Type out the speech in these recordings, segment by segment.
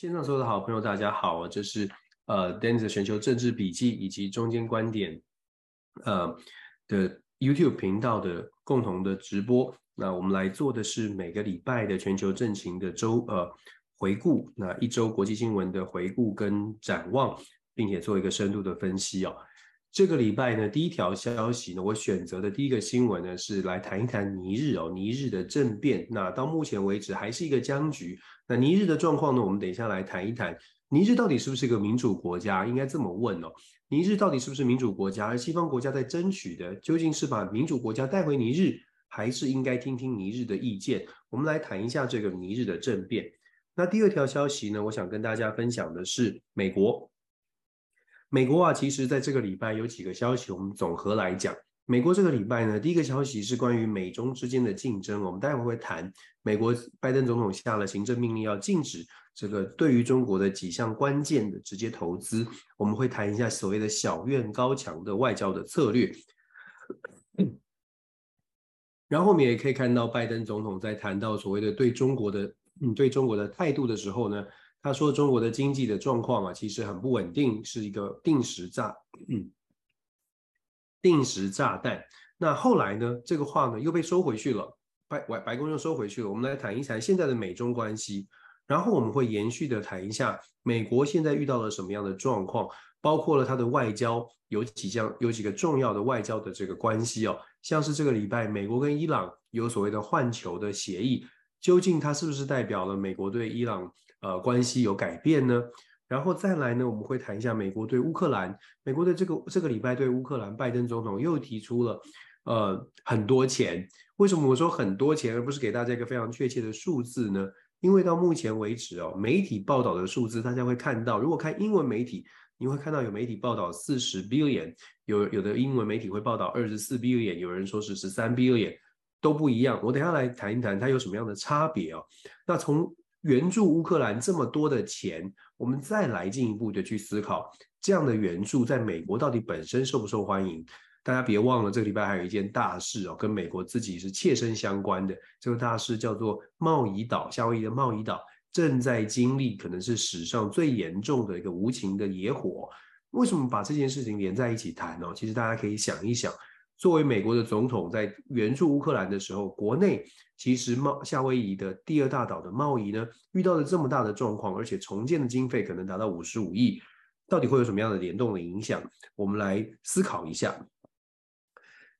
线上所有的好朋友，大家好，这是呃 Dennis 全球政治笔记以及中间观点呃的 YouTube 频道的共同的直播。那我们来做的是每个礼拜的全球政情的周呃回顾，那一周国际新闻的回顾跟展望，并且做一个深度的分析哦。这个礼拜呢，第一条消息呢，我选择的第一个新闻呢，是来谈一谈尼日哦，尼日的政变。那到目前为止还是一个僵局。那尼日的状况呢，我们等一下来谈一谈。尼日到底是不是一个民主国家？应该这么问哦。尼日到底是不是民主国家？而西方国家在争取的究竟是把民主国家带回尼日，还是应该听听尼日的意见？我们来谈一下这个尼日的政变。那第二条消息呢，我想跟大家分享的是美国。美国啊，其实在这个礼拜有几个消息，我们总和来讲，美国这个礼拜呢，第一个消息是关于美中之间的竞争，我们待会会谈。美国拜登总统下了行政命令，要禁止这个对于中国的几项关键的直接投资，我们会谈一下所谓的小院高墙的外交的策略。然后我们也可以看到，拜登总统在谈到所谓的对中国的嗯对中国的态度的时候呢。他说：“中国的经济的状况啊，其实很不稳定，是一个定时炸，嗯，定时炸弹。那后来呢，这个话呢又被收回去了，白白白宫又收回去了。我们来谈一谈现在的美中关系，然后我们会延续的谈一下美国现在遇到了什么样的状况，包括了它的外交有几项有几个重要的外交的这个关系哦，像是这个礼拜美国跟伊朗有所谓的换球的协议，究竟它是不是代表了美国对伊朗？”呃，关系有改变呢，然后再来呢，我们会谈一下美国对乌克兰。美国的这个这个礼拜对乌克兰，拜登总统又提出了呃很多钱。为什么我说很多钱，而不是给大家一个非常确切的数字呢？因为到目前为止哦，媒体报道的数字，大家会看到，如果看英文媒体，你会看到有媒体报道四十 billion，有有的英文媒体会报道二十四 billion，有人说是十三 billion，都不一样。我等下来谈一谈它有什么样的差别哦。那从援助乌克兰这么多的钱，我们再来进一步的去思考，这样的援助在美国到底本身受不受欢迎？大家别忘了，这个礼拜还有一件大事哦，跟美国自己是切身相关的。这个大事叫做贸易岛，夏威夷的贸易岛正在经历可能是史上最严重的一个无情的野火。为什么把这件事情连在一起谈呢？其实大家可以想一想。作为美国的总统，在援助乌克兰的时候，国内其实贸夏威夷的第二大岛的贸易呢，遇到了这么大的状况，而且重建的经费可能达到五十五亿，到底会有什么样的联动的影响？我们来思考一下。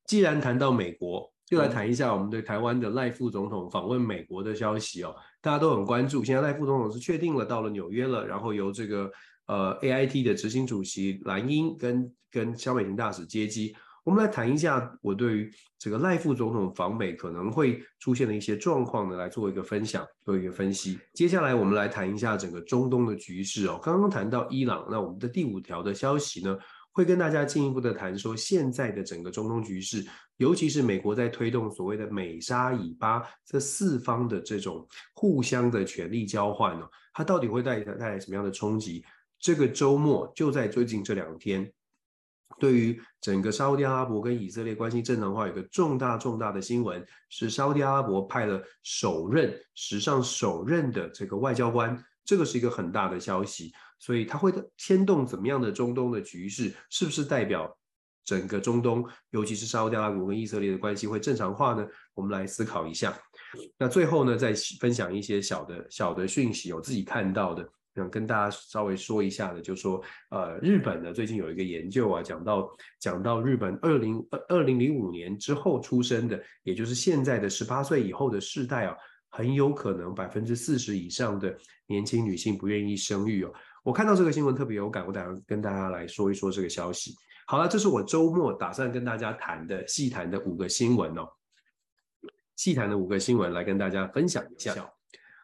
既然谈到美国，就来谈一下我们对台湾的赖副总统访问美国的消息哦，大家都很关注。现在赖副总统是确定了到了纽约了，然后由这个呃 AIT 的执行主席蓝英跟跟萧美琴大使接机。我们来谈一下我对于这个赖副总统访美可能会出现的一些状况呢，来做一个分享，做一个分析。接下来我们来谈一下整个中东的局势哦。刚刚谈到伊朗，那我们的第五条的消息呢，会跟大家进一步的谈说现在的整个中东局势，尤其是美国在推动所谓的美沙以巴这四方的这种互相的权力交换呢，它到底会带带来什么样的冲击？这个周末就在最近这两天。对于整个沙乌地阿拉伯跟以色列关系正常化，有个重大重大的新闻是沙乌地阿拉伯派了首任史上首任的这个外交官，这个是一个很大的消息，所以它会牵动怎么样的中东的局势，是不是代表整个中东，尤其是沙乌地阿拉伯跟以色列的关系会正常化呢？我们来思考一下。那最后呢，再分享一些小的小的讯息，我自己看到的。想跟大家稍微说一下的，就是说，呃，日本呢最近有一个研究啊，讲到讲到日本二零二零零五年之后出生的，也就是现在的十八岁以后的世代啊，很有可能百分之四十以上的年轻女性不愿意生育哦。我看到这个新闻特别有感，我打算跟大家来说一说这个消息。好了，这是我周末打算跟大家谈的细谈的五个新闻哦，细谈的五个新闻来跟大家分享一下。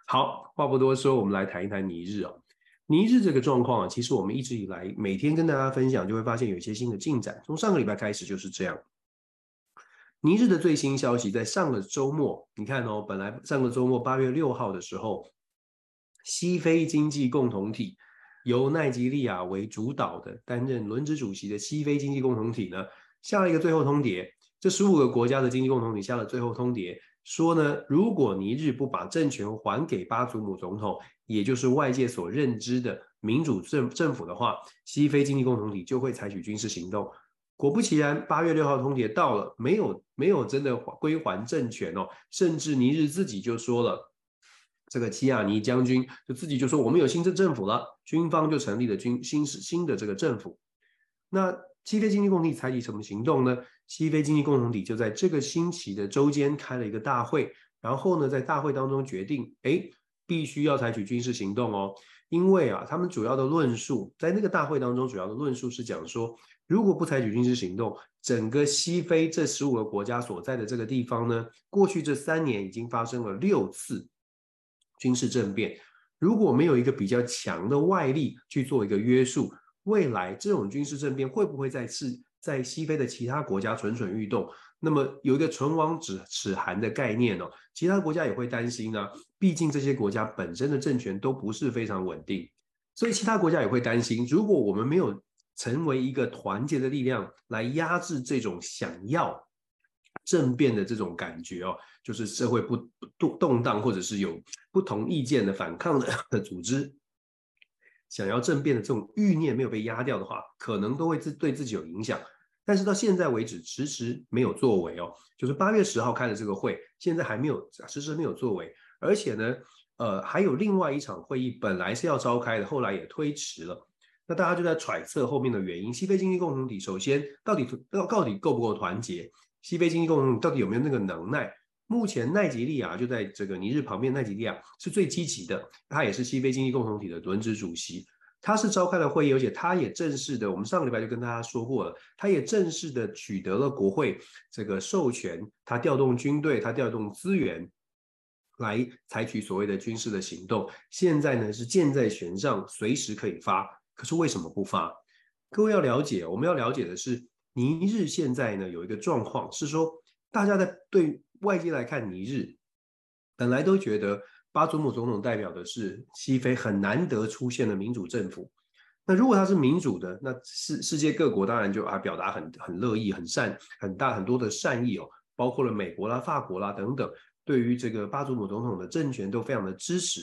好，话不多说，我们来谈一谈尼日哦。尼日这个状况啊，其实我们一直以来每天跟大家分享，就会发现有一些新的进展。从上个礼拜开始就是这样。尼日的最新消息，在上个周末，你看哦，本来上个周末八月六号的时候，西非经济共同体由奈及利亚为主导的担任轮值主席的西非经济共同体呢，下了一个最后通牒。这十五个国家的经济共同体下了最后通牒。说呢，如果尼日不把政权还给巴祖姆总统，也就是外界所认知的民主政政府的话，西非经济共同体就会采取军事行动。果不其然，八月六号通牒到了，没有没有真的归还政权哦，甚至尼日自己就说了，这个基亚尼将军就自己就说，我们有新政政府了，军方就成立了军新新的这个政府。那西非经济共同体采取什么行动呢？西非经济共同体就在这个星期的周间开了一个大会，然后呢，在大会当中决定，哎，必须要采取军事行动哦，因为啊，他们主要的论述在那个大会当中，主要的论述是讲说。如果不采取军事行动，整个西非这十五个国家所在的这个地方呢，过去这三年已经发生了六次军事政变。如果没有一个比较强的外力去做一个约束，未来这种军事政变会不会再次在西非的其他国家蠢蠢欲动？那么有一个唇亡齿齿寒的概念哦，其他国家也会担心啊。毕竟这些国家本身的政权都不是非常稳定，所以其他国家也会担心，如果我们没有。成为一个团结的力量来压制这种想要政变的这种感觉哦，就是社会不动动荡或者是有不同意见的反抗 的组织，想要政变的这种欲念没有被压掉的话，可能都会自对自己有影响。但是到现在为止，迟迟没有作为哦。就是八月十号开的这个会，现在还没有迟迟没有作为，而且呢，呃，还有另外一场会议本来是要召开的，后来也推迟了。那大家就在揣测后面的原因。西非经济共同体首先到底到到底够不够团结？西非经济共同体到底有没有那个能耐？目前奈及利亚就在这个尼日旁边，奈及利亚是最积极的，他也是西非经济共同体的轮值主席。他是召开了会议，而且他也正式的，我们上个礼拜就跟大家说过了，他也正式的取得了国会这个授权，他调动军队，他调动资源来采取所谓的军事的行动。现在呢是箭在弦上，随时可以发。可是为什么不发？各位要了解，我们要了解的是，尼日现在呢有一个状况是说，大家在对外界来看，尼日本来都觉得巴祖姆总统代表的是西非很难得出现的民主政府。那如果他是民主的，那世世界各国当然就啊表达很很乐意、很善、很大很多的善意哦，包括了美国啦、法国啦等等，对于这个巴祖姆总统的政权都非常的支持。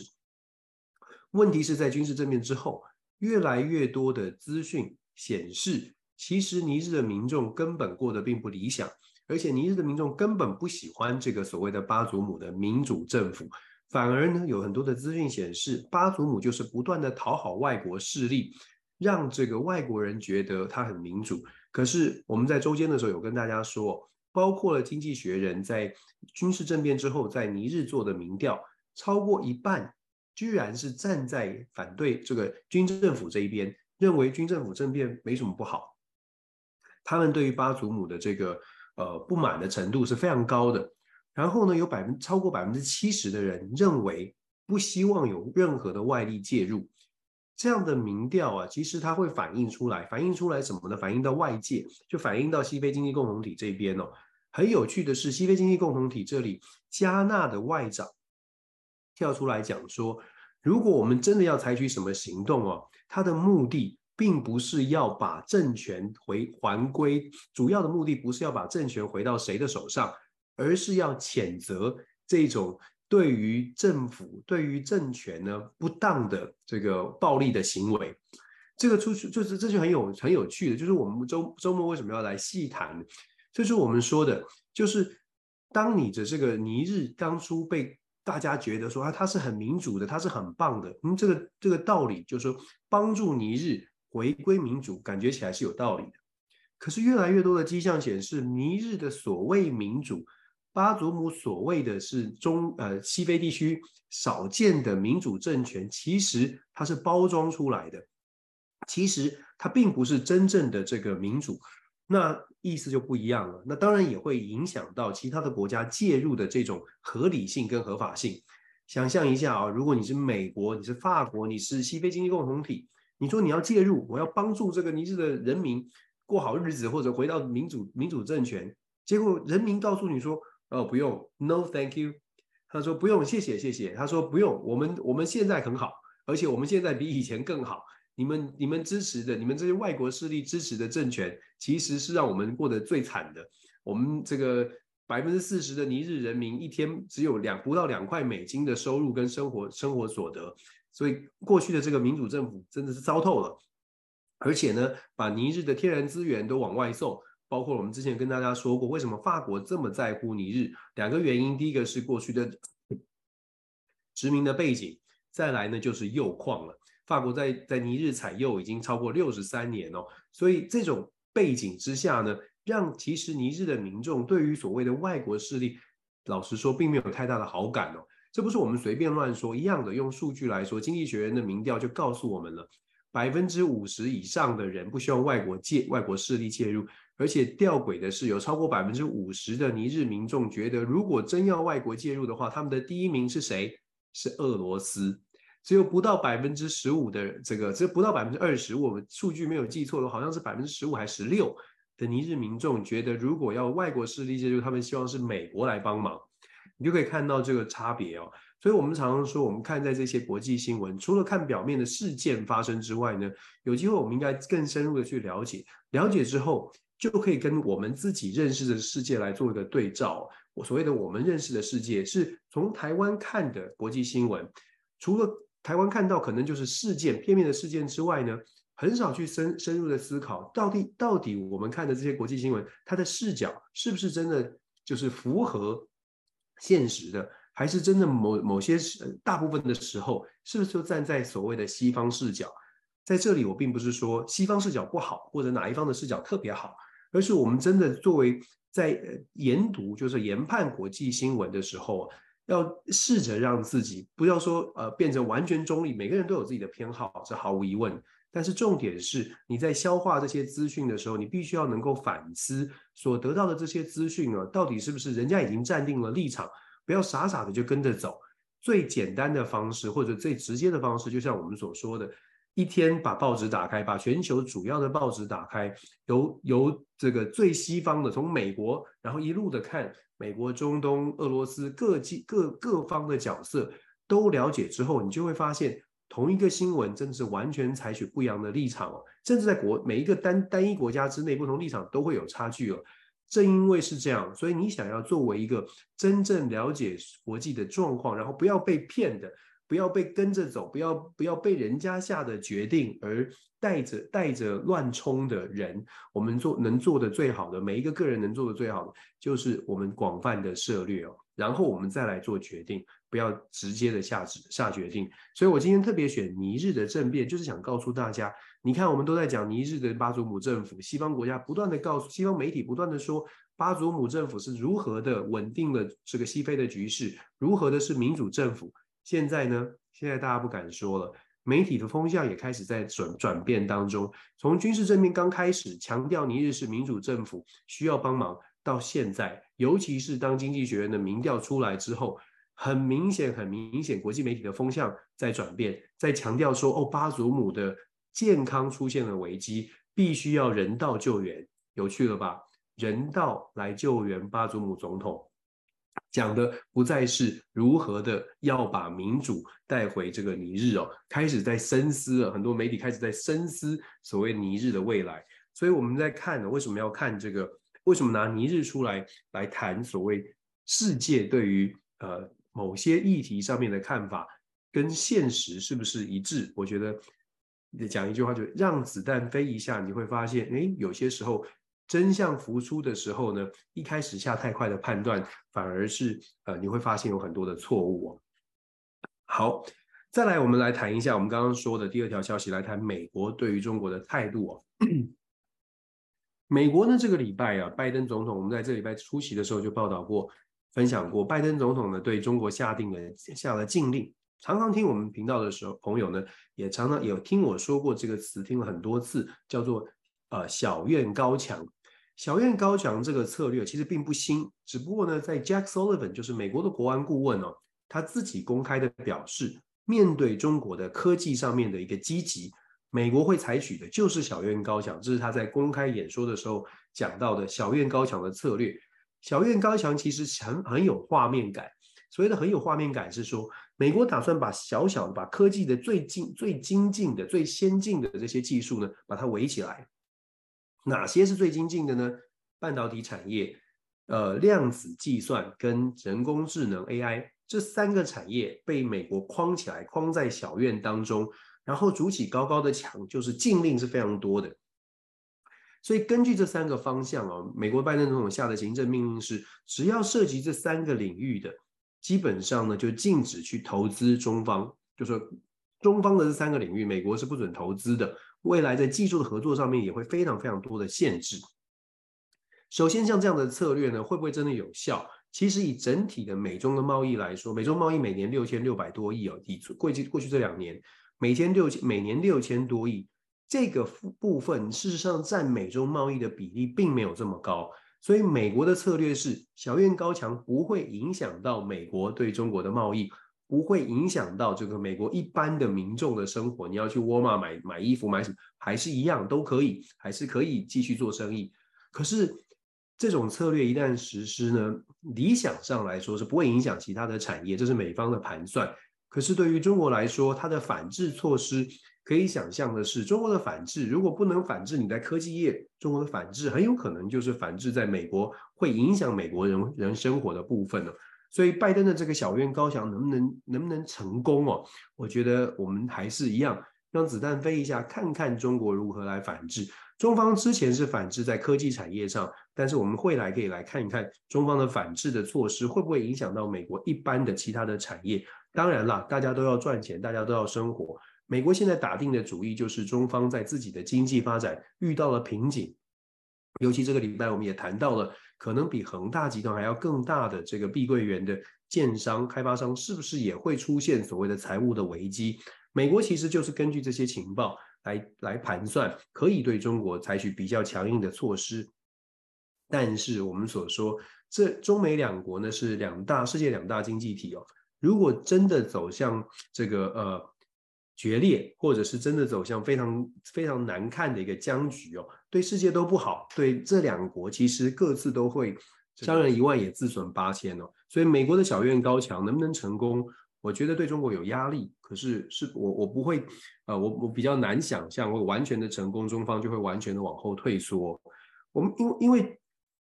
问题是在军事政变之后。越来越多的资讯显示，其实尼日的民众根本过得并不理想，而且尼日的民众根本不喜欢这个所谓的巴祖姆的民主政府，反而呢，有很多的资讯显示，巴祖姆就是不断的讨好外国势力，让这个外国人觉得他很民主。可是我们在周间的时候有跟大家说，包括了《经济学人》在军事政变之后在尼日做的民调，超过一半。居然是站在反对这个军政府这一边，认为军政府政变没什么不好。他们对于巴祖姆的这个呃不满的程度是非常高的。然后呢，有百分超过百分之七十的人认为不希望有任何的外力介入。这样的民调啊，其实它会反映出来，反映出来什么呢？反映到外界，就反映到西非经济共同体这边哦。很有趣的是，西非经济共同体这里，加纳的外长。跳出来讲说，如果我们真的要采取什么行动哦，它的目的并不是要把政权回还归，主要的目的不是要把政权回到谁的手上，而是要谴责这种对于政府、对于政权呢不当的这个暴力的行为。这个出去就是这就很有很有趣的，就是我们周周末为什么要来细谈？就是我们说的，就是当你的这个尼日当初被。大家觉得说啊，他是很民主的，他是很棒的。嗯，这个这个道理就是说，帮助尼日回归民主，感觉起来是有道理的。可是越来越多的迹象显示，尼日的所谓民主，巴祖姆所谓的是中呃西非地区少见的民主政权，其实它是包装出来的，其实它并不是真正的这个民主。那意思就不一样了，那当然也会影响到其他的国家介入的这种合理性跟合法性。想象一下啊，如果你是美国，你是法国，你是西非经济共同体，你说你要介入，我要帮助这个尼日的人民过好日子，或者回到民主民主政权，结果人民告诉你说，哦，不用，No thank you。他说不用，谢谢谢谢。他说不用，我们我们现在很好，而且我们现在比以前更好。你们你们支持的，你们这些外国势力支持的政权，其实是让我们过得最惨的。我们这个百分之四十的尼日人民一天只有两不到两块美金的收入跟生活生活所得，所以过去的这个民主政府真的是糟透了，而且呢，把尼日的天然资源都往外送，包括我们之前跟大家说过，为什么法国这么在乎尼日？两个原因，第一个是过去的殖民的背景，再来呢就是铀矿了。法国在在尼日采铀已经超过六十三年哦，所以这种背景之下呢，让其实尼日的民众对于所谓的外国势力，老实说并没有太大的好感哦。这不是我们随便乱说，一样的用数据来说，经济学人的民调就告诉我们了，百分之五十以上的人不希望外国介外国势力介入，而且吊诡的是，有超过百分之五十的尼日民众觉得，如果真要外国介入的话，他们的第一名是谁？是俄罗斯。只有不到百分之十五的这个，只有不到百分之二十，我们数据没有记错的话，好像是百分之十五还是十六的尼日民众觉得，如果要外国势力介入，他们希望是美国来帮忙。你就可以看到这个差别哦，所以我们常常说，我们看在这些国际新闻，除了看表面的事件发生之外呢，有机会我们应该更深入的去了解，了解之后就可以跟我们自己认识的世界来做一个对照。我所谓的我们认识的世界，是从台湾看的国际新闻，除了台湾看到可能就是事件片面的事件之外呢，很少去深深入的思考，到底到底我们看的这些国际新闻，它的视角是不是真的就是符合。现实的，还是真的某某些时大部分的时候，是不是就站在所谓的西方视角？在这里，我并不是说西方视角不好，或者哪一方的视角特别好，而是我们真的作为在研读，就是研判国际新闻的时候，要试着让自己不要说呃变成完全中立。每个人都有自己的偏好，这毫无疑问。但是重点是，你在消化这些资讯的时候，你必须要能够反思所得到的这些资讯啊，到底是不是人家已经站定了立场，不要傻傻的就跟着走。最简单的方式或者最直接的方式，就像我们所说的，一天把报纸打开，把全球主要的报纸打开，由由这个最西方的，从美国，然后一路的看美国、中东、俄罗斯各地各各方的角色都了解之后，你就会发现。同一个新闻真的是完全采取不一样的立场哦，甚至在国每一个单单一国家之内，不同立场都会有差距哦。正因为是这样，所以你想要作为一个真正了解国际的状况，然后不要被骗的，不要被跟着走，不要不要被人家下的决定而带着带着乱冲的人，我们做能做的最好的，每一个个人能做的最好的，就是我们广泛的涉猎哦，然后我们再来做决定。不要直接的下指下决定，所以我今天特别选尼日的政变，就是想告诉大家，你看我们都在讲尼日的巴祖姆政府，西方国家不断的告诉，西方媒体不断的说巴祖姆政府是如何的稳定了这个西非的局势，如何的是民主政府。现在呢，现在大家不敢说了，媒体的风向也开始在转转变当中，从军事政变刚开始强调尼日是民主政府需要帮忙，到现在，尤其是当经济学院的民调出来之后。很明显，很明显，国际媒体的风向在转变，在强调说，哦，巴祖姆的健康出现了危机，必须要人道救援，有趣了吧？人道来救援巴祖姆总统，讲的不再是如何的要把民主带回这个尼日哦，开始在深思了，很多媒体开始在深思所谓尼日的未来，所以我们在看呢，为什么要看这个？为什么拿尼日出来来谈所谓世界对于呃？某些议题上面的看法跟现实是不是一致？我觉得讲一句话，就让子弹飞一下，你会发现，诶，有些时候真相浮出的时候呢，一开始下太快的判断，反而是呃，你会发现有很多的错误哦。好，再来，我们来谈一下我们刚刚说的第二条消息，来谈美国对于中国的态度哦。美国呢，这个礼拜啊，拜登总统，我们在这礼拜出席的时候就报道过。分享过，拜登总统呢对中国下定了下了禁令。常常听我们频道的时候，朋友呢也常常有听我说过这个词，听了很多次，叫做呃小院高墙。小院高墙这个策略其实并不新，只不过呢，在 Jack Sullivan 就是美国的国安顾问哦，他自己公开的表示，面对中国的科技上面的一个积极，美国会采取的就是小院高墙，这是他在公开演说的时候讲到的小院高墙的策略。小院高墙其实很很有画面感，所谓的很有画面感是说，美国打算把小小把科技的最精最精进的最先进的这些技术呢，把它围起来。哪些是最精进的呢？半导体产业、呃量子计算跟人工智能 AI，这三个产业被美国框起来，框在小院当中，然后筑起高高的墙，就是禁令是非常多的。所以根据这三个方向哦，美国拜登总统下的行政命令是，只要涉及这三个领域的，基本上呢就禁止去投资中方，就说中方的这三个领域，美国是不准投资的。未来在技术的合作上面也会非常非常多的限制。首先，像这样的策略呢，会不会真的有效？其实以整体的美中的贸易来说，美中贸易每年六千六百多亿哦，以过去过去这两年，每天六千每年六千多亿。这个部分事实上占美中贸易的比例并没有这么高，所以美国的策略是小院高墙不会影响到美国对中国的贸易，不会影响到这个美国一般的民众的生活。你要去沃尔玛买买衣服买什么，还是一样都可以，还是可以继续做生意。可是这种策略一旦实施呢，理想上来说是不会影响其他的产业，这是美方的盘算。可是对于中国来说，它的反制措施。可以想象的是，中国的反制如果不能反制你在科技业，中国的反制很有可能就是反制在美国会影响美国人人生活的部分了。所以，拜登的这个小院高墙能不能能不能成功哦？我觉得我们还是一样，让子弹飞一下，看看中国如何来反制。中方之前是反制在科技产业上，但是我们会来可以来看一看中方的反制的措施会不会影响到美国一般的其他的产业。当然啦，大家都要赚钱，大家都要生活。美国现在打定的主意就是，中方在自己的经济发展遇到了瓶颈，尤其这个礼拜我们也谈到了，可能比恒大集团还要更大的这个碧桂园的建商开发商，是不是也会出现所谓的财务的危机？美国其实就是根据这些情报来来盘算，可以对中国采取比较强硬的措施。但是我们所说，这中美两国呢是两大世界两大经济体哦，如果真的走向这个呃。决裂，或者是真的走向非常非常难看的一个僵局哦，对世界都不好，对这两国其实各自都会伤人一万也自损八千哦。所以美国的小院高墙能不能成功，我觉得对中国有压力。可是是我我不会，呃，我我比较难想象会完全的成功，中方就会完全的往后退缩。我们因因为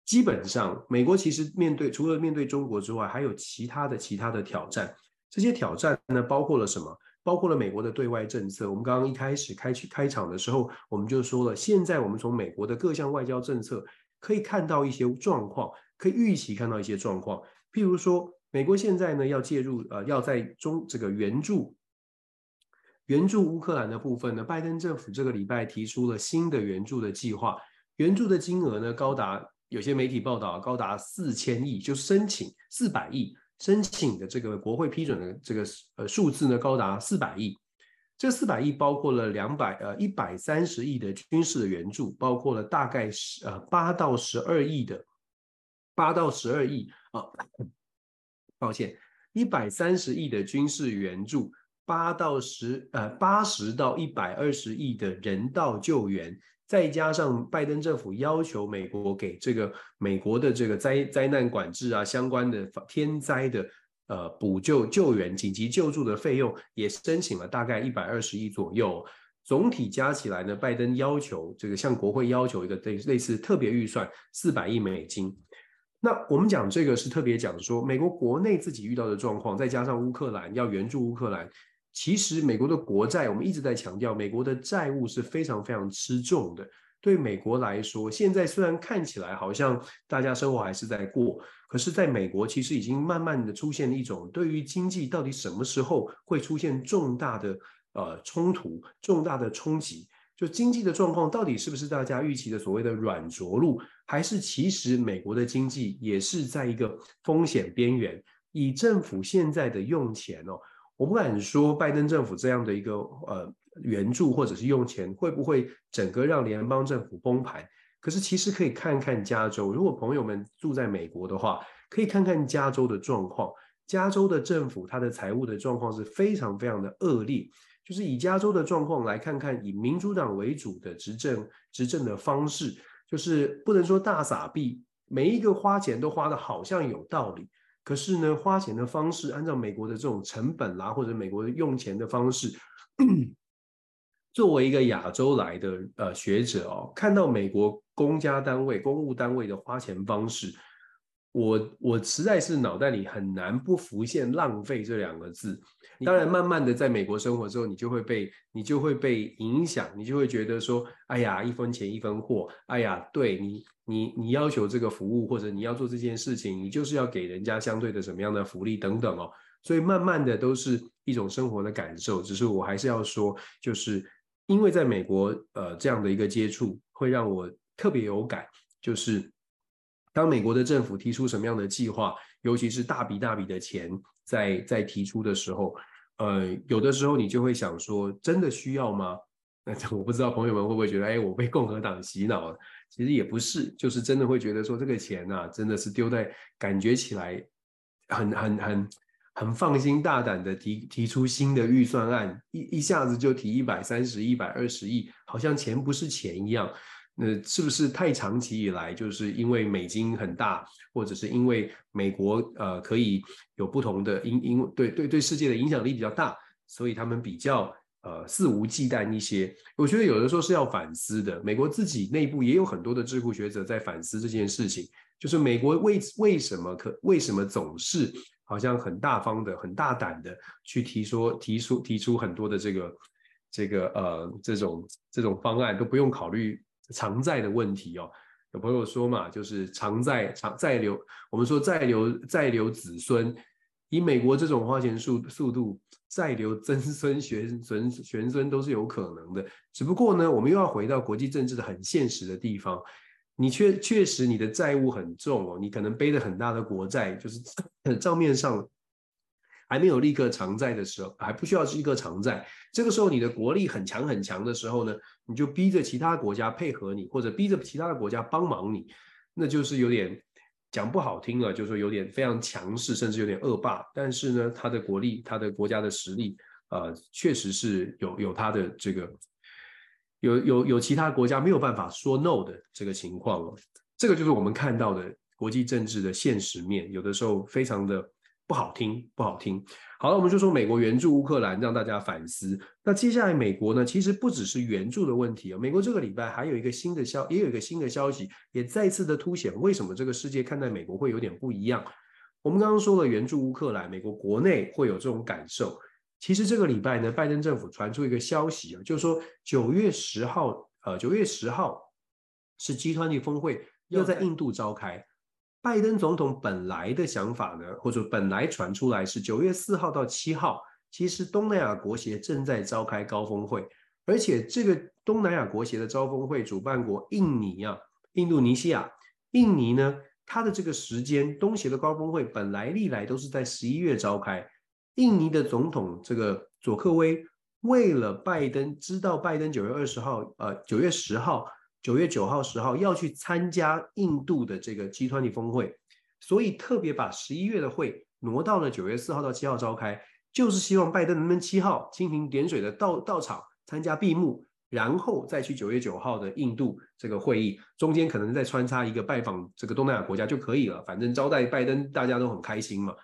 基本上美国其实面对除了面对中国之外，还有其他的其他的挑战。这些挑战呢，包括了什么？包括了美国的对外政策，我们刚刚一开始开去开场的时候，我们就说了，现在我们从美国的各项外交政策可以看到一些状况，可以预期看到一些状况。譬如说，美国现在呢要介入，呃，要在中这个援助援助乌克兰的部分呢，拜登政府这个礼拜提出了新的援助的计划，援助的金额呢高达，有些媒体报道高达四千亿，就申请四百亿。申请的这个国会批准的这个呃数字呢，高达四百亿。这四百亿包括了两百呃一百三十亿的军事的援助，包括了大概十呃八到十二亿的八到十二亿啊，抱歉，一百三十亿的军事援助，八到十呃八十到一百二十亿的人道救援。再加上拜登政府要求美国给这个美国的这个灾灾难管制啊相关的天灾的呃补救救援紧急救助的费用也申请了大概一百二十亿左右，总体加起来呢，拜登要求这个向国会要求一个类类似特别预算四百亿美金。那我们讲这个是特别讲说美国国内自己遇到的状况，再加上乌克兰要援助乌克兰。其实，美国的国债，我们一直在强调，美国的债务是非常非常吃重的。对美国来说，现在虽然看起来好像大家生活还是在过，可是在美国其实已经慢慢的出现了一种对于经济到底什么时候会出现重大的呃冲突、重大的冲击，就经济的状况到底是不是大家预期的所谓的软着陆，还是其实美国的经济也是在一个风险边缘？以政府现在的用钱哦。我不敢说拜登政府这样的一个呃援助或者是用钱会不会整个让联邦政府崩盘，可是其实可以看看加州，如果朋友们住在美国的话，可以看看加州的状况。加州的政府它的财务的状况是非常非常的恶劣，就是以加州的状况来看看，以民主党为主的执政执政的方式，就是不能说大撒币，每一个花钱都花得好像有道理。可是呢，花钱的方式按照美国的这种成本啦，或者美国用钱的方式，作为一个亚洲来的呃学者哦，看到美国公家单位、公务单位的花钱方式，我我实在是脑袋里很难不浮现“浪费”这两个字。当然，慢慢的在美国生活之后，你就会被你就会被影响，你就会觉得说：“哎呀，一分钱一分货。”哎呀，对你你你要求这个服务或者你要做这件事情，你就是要给人家相对的什么样的福利等等哦。所以慢慢的都是一种生活的感受。只是我还是要说，就是因为在美国呃这样的一个接触，会让我特别有感，就是。当美国的政府提出什么样的计划，尤其是大笔大笔的钱在在提出的时候，呃，有的时候你就会想说，真的需要吗？那我不知道朋友们会不会觉得，哎，我被共和党洗脑了？其实也不是，就是真的会觉得说，这个钱呐、啊，真的是丢在感觉起来很很很很放心大胆的提提出新的预算案，一一下子就提一百三十、一百二十亿，好像钱不是钱一样。那是不是太长期以来，就是因为美金很大，或者是因为美国呃可以有不同的因因对对对世界的影响力比较大，所以他们比较呃肆无忌惮一些。我觉得有的时候是要反思的。美国自己内部也有很多的智库学者在反思这件事情，就是美国为为什么可为什么总是好像很大方的、很大胆的去提说提出提出很多的这个这个呃这种这种方案都不用考虑。偿债的问题哦，有朋友说嘛，就是偿债偿债留，我们说债留债留子孙，以美国这种花钱速速度，再留曾孙玄孙玄孙都是有可能的。只不过呢，我们又要回到国际政治的很现实的地方，你确确实你的债务很重哦，你可能背着很大的国债，就是 账面上。还没有立刻偿债的时候，还不需要立刻偿债。这个时候，你的国力很强很强的时候呢，你就逼着其他国家配合你，或者逼着其他的国家帮忙你，那就是有点讲不好听了，就是说有点非常强势，甚至有点恶霸。但是呢，他的国力，他的国家的实力，呃，确实是有有他的这个有有有其他国家没有办法说 no 的这个情况了。这个就是我们看到的国际政治的现实面，有的时候非常的。不好听，不好听。好了，我们就说美国援助乌克兰，让大家反思。那接下来美国呢？其实不只是援助的问题啊。美国这个礼拜还有一个新的消，也有一个新的消息，也再次的凸显为什么这个世界看待美国会有点不一样。我们刚刚说了援助乌克兰，美国国内会有这种感受。其实这个礼拜呢，拜登政府传出一个消息啊，就是说九月十号，呃，九月十号是 G20 峰会要在印度召开。拜登总统本来的想法呢，或者本来传出来是九月四号到七号，其实东南亚国协正在召开高峰会，而且这个东南亚国协的高峰会主办国印尼啊，印度尼西亚，印尼呢，它的这个时间，东协的高峰会本来历来都是在十一月召开，印尼的总统这个佐科威为了拜登知道拜登九月二十号，呃，九月十号。九月九号、十号要去参加印度的这个 G20 峰会，所以特别把十一月的会挪到了九月四号到七号召开，就是希望拜登能不能七号蜻蜓点水的到到场参加闭幕，然后再去九月九号的印度这个会议，中间可能再穿插一个拜访这个东南亚国家就可以了，反正招待拜登大家都很开心嘛。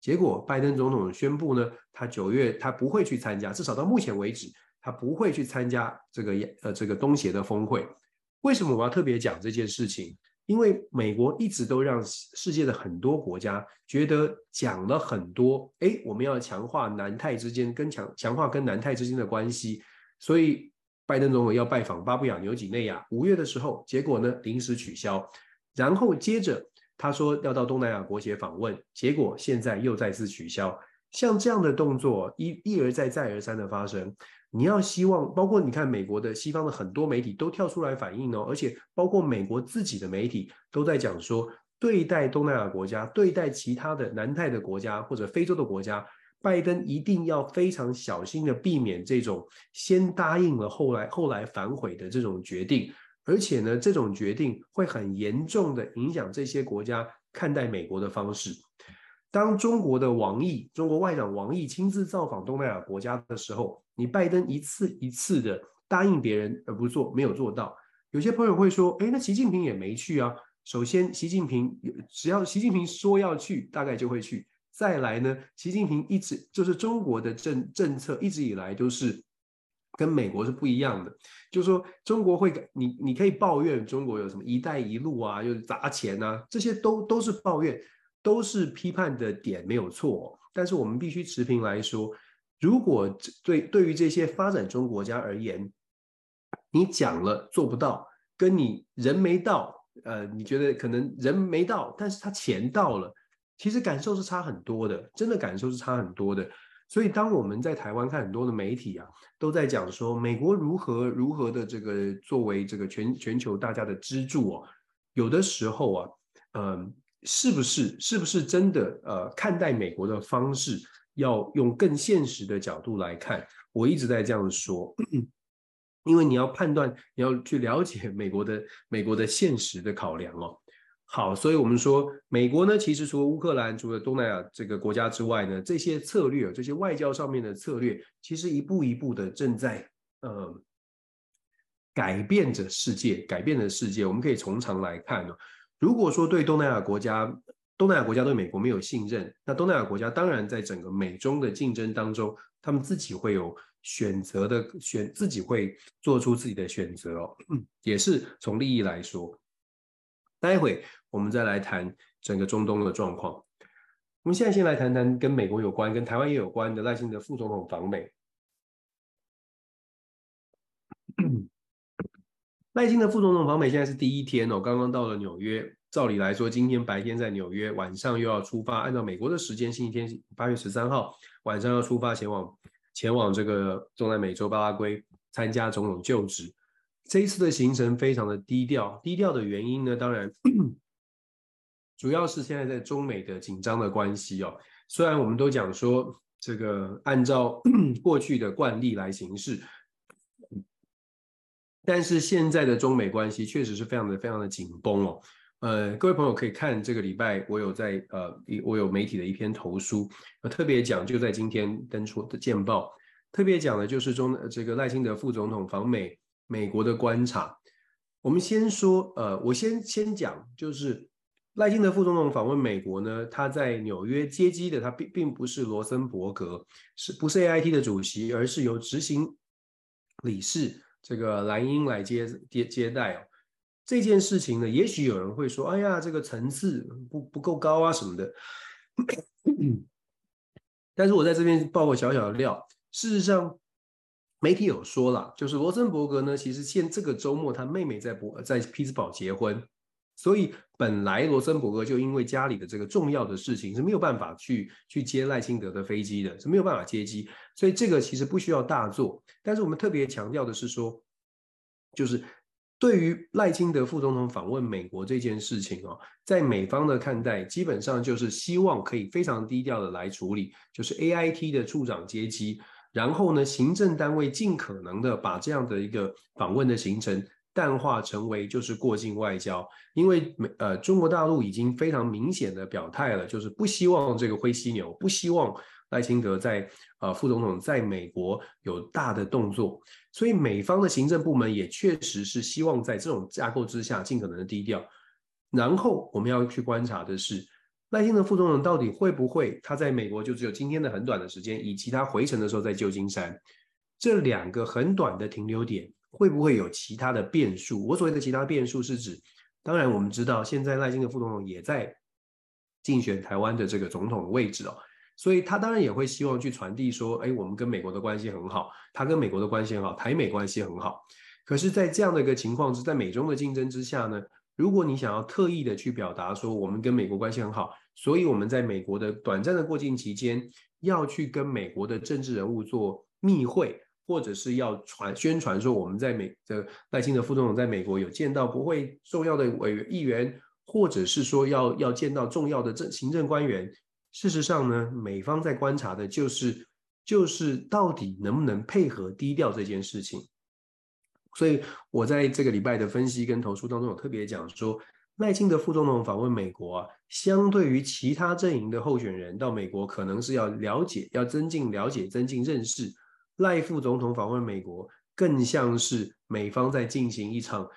结果拜登总统宣布呢，他九月他不会去参加，至少到目前为止他不会去参加这个呃这个东协的峰会。为什么我要特别讲这件事情？因为美国一直都让世界的很多国家觉得讲了很多，哎，我们要强化南太之间跟强强化跟南太之间的关系，所以拜登总统要拜访巴布亚纽几内亚，五月的时候，结果呢临时取消，然后接着他说要到东南亚国协访问，结果现在又再次取消，像这样的动作一一而再再而三的发生。你要希望，包括你看美国的西方的很多媒体都跳出来反应哦，而且包括美国自己的媒体都在讲说，对待东南亚国家，对待其他的南太的国家或者非洲的国家，拜登一定要非常小心的避免这种先答应了后来后来反悔的这种决定，而且呢，这种决定会很严重的影响这些国家看待美国的方式。当中国的王毅，中国外长王毅亲自造访东南亚国家的时候，你拜登一次一次的答应别人而不做，没有做到。有些朋友会说，哎，那习近平也没去啊。首先，习近平只要习近平说要去，大概就会去。再来呢，习近平一直就是中国的政政策一直以来都是跟美国是不一样的。就是说，中国会，你你可以抱怨中国有什么“一带一路”啊，又砸钱啊，这些都都是抱怨，都是批判的点，没有错。但是我们必须持平来说，如果对对于这些发展中国家而言，你讲了做不到，跟你人没到，呃，你觉得可能人没到，但是他钱到了，其实感受是差很多的，真的感受是差很多的。所以当我们在台湾看很多的媒体啊，都在讲说美国如何如何的这个作为这个全全球大家的支柱哦，有的时候啊，嗯、是不是是不是真的呃看待美国的方式要用更现实的角度来看？我一直在这样说。因为你要判断，你要去了解美国的美国的现实的考量哦。好，所以我们说，美国呢，其实除了乌克兰、除了东南亚这个国家之外呢，这些策略、这些外交上面的策略，其实一步一步的正在呃改变着世界，改变着世界。我们可以从长来看哦。如果说对东南亚国家，东南亚国家对美国没有信任，那东南亚国家当然在整个美中的竞争当中，他们自己会有。选择的选自己会做出自己的选择哦，也是从利益来说。待会我们再来谈整个中东的状况。我们现在先来谈谈跟美国有关、跟台湾也有关的赖清德副总统访美。赖清德副总统访美现在是第一天哦，刚刚到了纽约。照理来说，今天白天在纽约，晚上又要出发。按照美国的时间，星期天八月十三号晚上要出发前往。前往这个中南美洲巴拉圭参加总统就职，这一次的行程非常的低调。低调的原因呢，当然 主要是现在在中美的紧张的关系哦。虽然我们都讲说这个按照 过去的惯例来行事，但是现在的中美关系确实是非常的非常的紧绷哦。呃，各位朋友可以看这个礼拜，我有在呃，我有媒体的一篇投书，呃，特别讲就在今天登出的见报，特别讲的就是中这个赖清德副总统访美美国的观察。我们先说，呃，我先先讲，就是赖清德副总统访问美国呢，他在纽约接机的，他并并不是罗森伯格，是不是 AIT 的主席，而是由执行理事这个蓝英来接接接待哦。这件事情呢，也许有人会说：“哎呀，这个层次不不够高啊什么的。”但是我在这边爆个小小的料。事实上，媒体有说了，就是罗森伯格呢，其实现这个周末他妹妹在博在匹兹堡结婚，所以本来罗森伯格就因为家里的这个重要的事情是没有办法去去接赖清德的飞机的，是没有办法接机，所以这个其实不需要大做。但是我们特别强调的是说，就是。对于赖清德副总统访问美国这件事情哦，在美方的看待，基本上就是希望可以非常低调的来处理，就是 AIT 的处长接机，然后呢，行政单位尽可能的把这样的一个访问的行程淡化成为就是过境外交，因为美呃中国大陆已经非常明显的表态了，就是不希望这个灰犀牛，不希望。赖清德在呃副总统在美国有大的动作，所以美方的行政部门也确实是希望在这种架构之下尽可能的低调。然后我们要去观察的是，赖清德副总统到底会不会他在美国就只有今天的很短的时间，以及他回程的时候在旧金山这两个很短的停留点，会不会有其他的变数？我所谓的其他变数是指，当然我们知道现在赖清德副总统也在竞选台湾的这个总统的位置哦。所以他当然也会希望去传递说，哎，我们跟美国的关系很好，他跟美国的关系很好，台美关系很好。可是，在这样的一个情况是在美中的竞争之下呢，如果你想要特意的去表达说我们跟美国关系很好，所以我们在美国的短暂的过境期间要去跟美国的政治人物做密会，或者是要传宣传说我们在美的赖清德副总统在美国有见到国会重要的委员议员，或者是说要要见到重要的政行政官员。事实上呢，美方在观察的就是，就是到底能不能配合低调这件事情。所以我在这个礼拜的分析跟投书当中有特别讲说，赖清德副总统访问美国啊，相对于其他阵营的候选人到美国，可能是要了解、要增进了解、增进认识。赖副总统访问美国，更像是美方在进行一场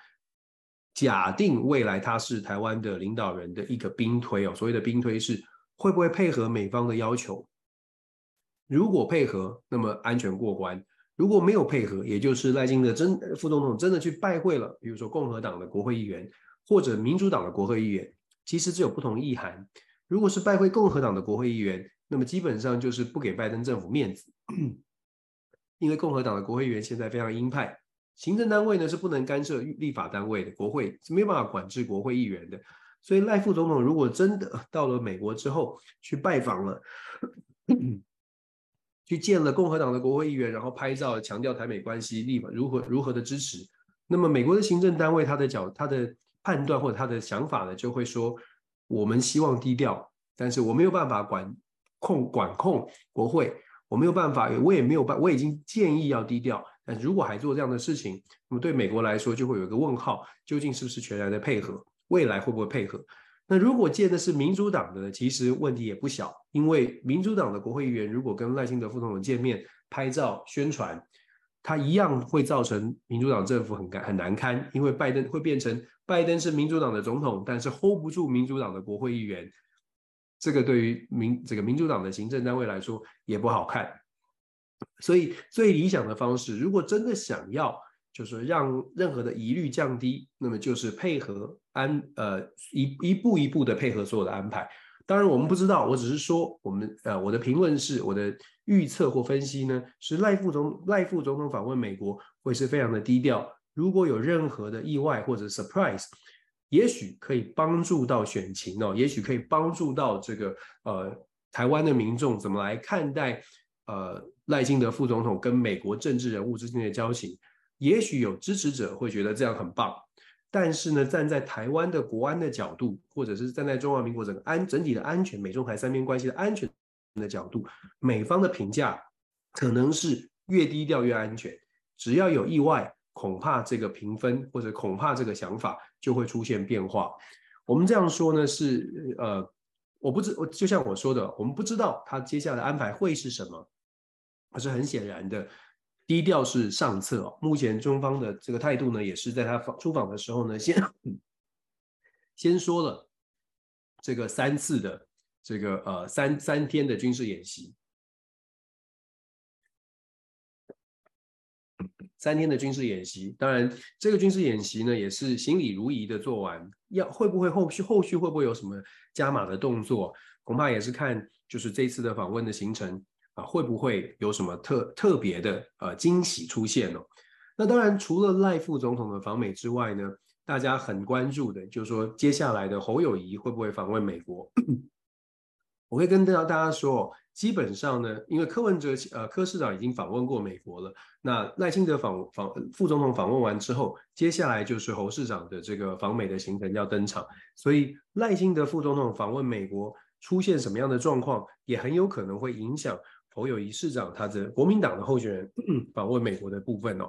假定未来他是台湾的领导人的一个兵推哦。所谓的兵推是。会不会配合美方的要求？如果配合，那么安全过关；如果没有配合，也就是赖清德真副总统真的去拜会了，比如说共和党的国会议员或者民主党的国会议员，其实只有不同意涵。如果是拜会共和党的国会议员，那么基本上就是不给拜登政府面子，因为共和党的国会议员现在非常鹰派，行政单位呢是不能干涉立法单位的，国会是没有办法管制国会议员的。所以赖副总统如果真的到了美国之后去拜访了。去见了共和党的国会议员，然后拍照强调台美关系立法如何如何的支持。那么美国的行政单位他的角他的判断或者他的想法呢，就会说我们希望低调，但是我没有办法管控管控国会，我没有办法，我也没有办，我已经建议要低调，但如果还做这样的事情，那么对美国来说就会有一个问号，究竟是不是全然的配合，未来会不会配合？那如果见的是民主党的呢？其实问题也不小，因为民主党的国会议员如果跟赖清德副总统见面拍照宣传，他一样会造成民主党政府很很难堪，因为拜登会变成拜登是民主党的总统，但是 hold 不住民主党的国会议员，这个对于民这个民主党的行政单位来说也不好看。所以最理想的方式，如果真的想要。就是让任何的疑虑降低，那么就是配合安呃一一步一步的配合所有的安排。当然我们不知道，我只是说我们呃我的评论是我的预测或分析呢，是赖副总赖副总统访问美国会是非常的低调。如果有任何的意外或者 surprise，也许可以帮助到选情哦，也许可以帮助到这个呃台湾的民众怎么来看待呃赖清德副总统跟美国政治人物之间的交情。也许有支持者会觉得这样很棒，但是呢，站在台湾的国安的角度，或者是站在中华民国整个安整体的安全、美中台三边关系的安全的角度，美方的评价可能是越低调越安全。只要有意外，恐怕这个评分或者恐怕这个想法就会出现变化。我们这样说呢，是呃，我不知就像我说的，我们不知道他接下来安排会是什么，可是很显然的。低调是上策哦。目前中方的这个态度呢，也是在他访出访的时候呢，先先说了这个三次的这个呃三三天的军事演习，三天的军事演习。当然，这个军事演习呢，也是行礼如仪的做完。要会不会后续后续会不会有什么加码的动作？恐怕也是看就是这次的访问的行程。啊，会不会有什么特特别的呃惊喜出现呢？那当然，除了赖副总统的访美之外呢，大家很关注的就是说，接下来的侯友宜会不会访问美国？我会跟大家大家说，基本上呢，因为柯文哲呃柯市长已经访问过美国了，那赖清德访访副总统访问完之后，接下来就是侯市长的这个访美的行程要登场，所以赖清德副总统访问美国出现什么样的状况，也很有可能会影响。侯友宜市长，他的国民党的候选人访问美国的部分哦，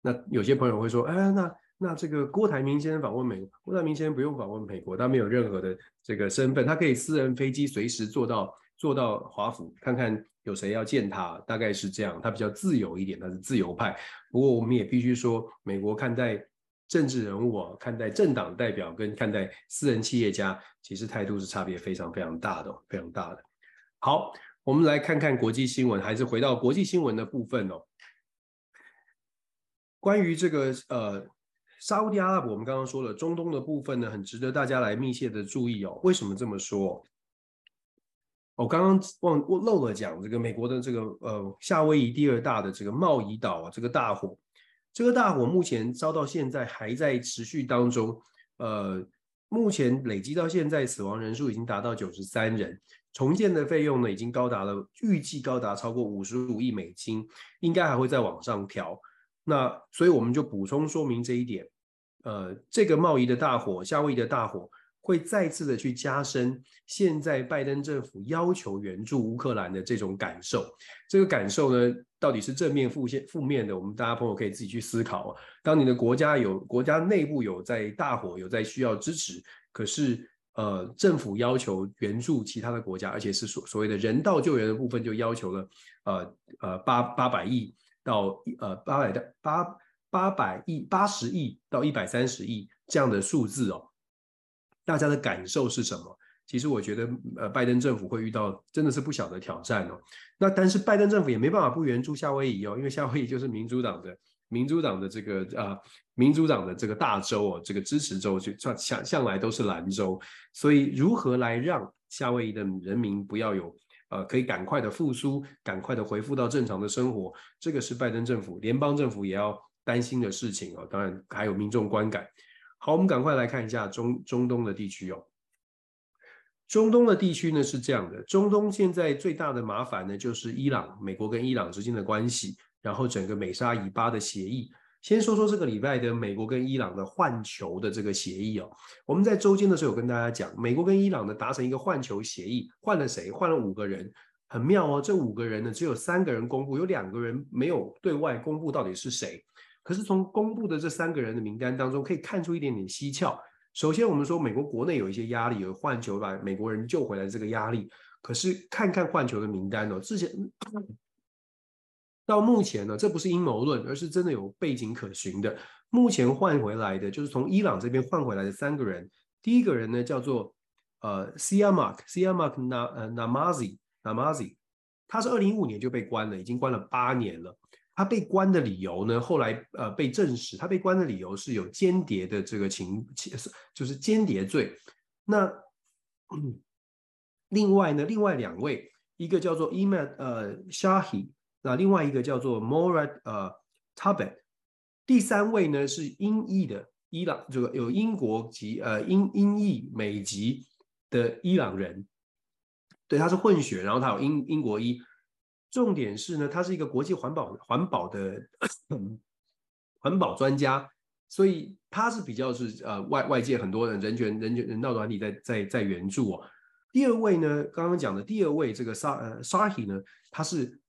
那有些朋友会说，哎，那那这个郭台铭先生访问美国，郭台铭先生不用访问美国，他没有任何的这个身份，他可以私人飞机随时坐到坐到华府，看看有谁要见他，大概是这样，他比较自由一点，他是自由派。不过我们也必须说，美国看待政治人物啊，看待政党代表跟看待私人企业家，其实态度是差别非常非常大的，非常大的。好。我们来看看国际新闻，还是回到国际新闻的部分哦。关于这个呃，沙乌地阿拉伯，我们刚刚说了，中东的部分呢，很值得大家来密切的注意哦。为什么这么说？我刚刚忘漏了讲，这个美国的这个呃夏威夷第二大的这个茂宜岛啊，这个大火，这个大火目前烧到现在还在持续当中，呃，目前累积到现在死亡人数已经达到九十三人。重建的费用呢，已经高达了，预计高达超过五十五亿美金，应该还会再往上调。那所以我们就补充说明这一点。呃，这个贸易的大火，夏威夷的大火，会再次的去加深现在拜登政府要求援助乌克兰的这种感受。这个感受呢，到底是正面、负面、负面的？我们大家朋友可以自己去思考。当你的国家有国家内部有在大火，有在需要支持，可是。呃，政府要求援助其他的国家，而且是所所谓的人道救援的部分，就要求了呃呃八八百亿到呃八百的八八百亿八十亿到一百三十亿这样的数字哦。大家的感受是什么？其实我觉得呃，拜登政府会遇到真的是不小的挑战哦。那但是拜登政府也没办法不援助夏威夷哦，因为夏威夷就是民主党的民主党的这个呃民主党的这个大州哦，这个支持州就向向向来都是蓝州，所以如何来让夏威夷的人民不要有呃可以赶快的复苏，赶快的恢复到正常的生活，这个是拜登政府联邦政府也要担心的事情哦。当然还有民众观感。好，我们赶快来看一下中中东的地区哦。中东的地区呢是这样的，中东现在最大的麻烦呢就是伊朗，美国跟伊朗之间的关系，然后整个美沙以巴的协议。先说说这个礼拜的美国跟伊朗的换球的这个协议哦。我们在周间的时候有跟大家讲，美国跟伊朗呢达成一个换球协议，换了谁？换了五个人，很妙哦。这五个人呢只有三个人公布，有两个人没有对外公布到底是谁。可是从公布的这三个人的名单当中，可以看出一点点蹊跷。首先，我们说美国国内有一些压力，有换球把美国人救回来这个压力。可是看看换球的名单哦，之前到目前呢，这不是阴谋论，而是真的有背景可循的。目前换回来的就是从伊朗这边换回来的三个人，第一个人呢叫做呃 siamark siamark nam 呃 namazi namazi 他是二零一五年就被关了，已经关了八年了。他被关的理由呢？后来呃被证实，他被关的理由是有间谍的这个情，就是间谍罪。那、嗯、另外呢，另外两位，一个叫做 Emad 呃 Shahi，那另外一个叫做 Morad 呃 Tabet，第三位呢是英裔的伊朗，这个有英国籍呃英英裔美籍的伊朗人，对，他是混血，然后他有英英国裔。重点是呢，他是一个国际环保环保的环保专家，所以他是比较是呃外外界很多人人权人权人道团体在在在援助哦。第二位呢，刚刚讲的第二位这个沙呃沙希呢，他是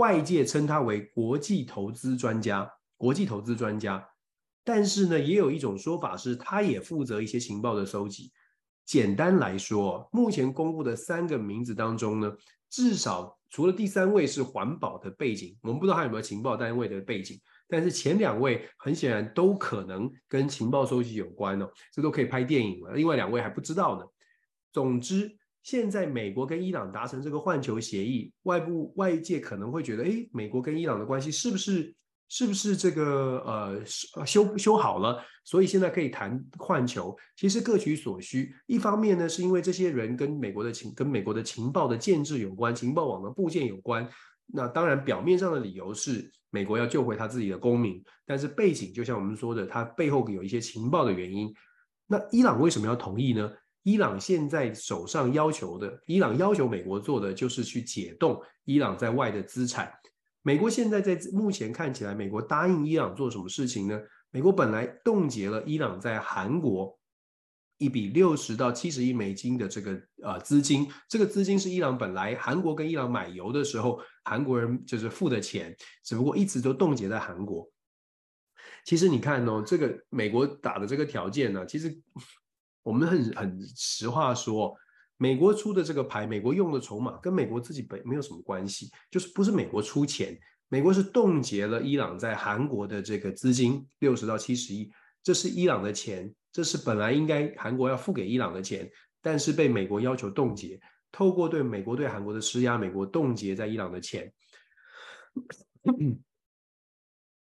外界称他为国际投资专家，国际投资专家，但是呢，也有一种说法是，他也负责一些情报的收集。简单来说，目前公布的三个名字当中呢，至少。除了第三位是环保的背景，我们不知道他有没有情报单位的背景，但是前两位很显然都可能跟情报收集有关哦，这都可以拍电影了。另外两位还不知道呢。总之，现在美国跟伊朗达成这个换球协议，外部外界可能会觉得，诶，美国跟伊朗的关系是不是？是不是这个呃修修好了，所以现在可以谈换球？其实各取所需。一方面呢，是因为这些人跟美国的情跟美国的情报的建制有关，情报网的部件有关。那当然，表面上的理由是美国要救回他自己的公民，但是背景就像我们说的，他背后有一些情报的原因。那伊朗为什么要同意呢？伊朗现在手上要求的，伊朗要求美国做的就是去解冻伊朗在外的资产。美国现在在目前看起来，美国答应伊朗做什么事情呢？美国本来冻结了伊朗在韩国一笔六十到七十亿美金的这个呃资金，这个资金是伊朗本来韩国跟伊朗买油的时候，韩国人就是付的钱，只不过一直都冻结在韩国。其实你看哦，这个美国打的这个条件呢，其实我们很很实话说。美国出的这个牌，美国用的筹码跟美国自己本没有什么关系，就是不是美国出钱，美国是冻结了伊朗在韩国的这个资金六十到七十亿，这是伊朗的钱，这是本来应该韩国要付给伊朗的钱，但是被美国要求冻结，透过对美国对韩国的施压，美国冻结在伊朗的钱，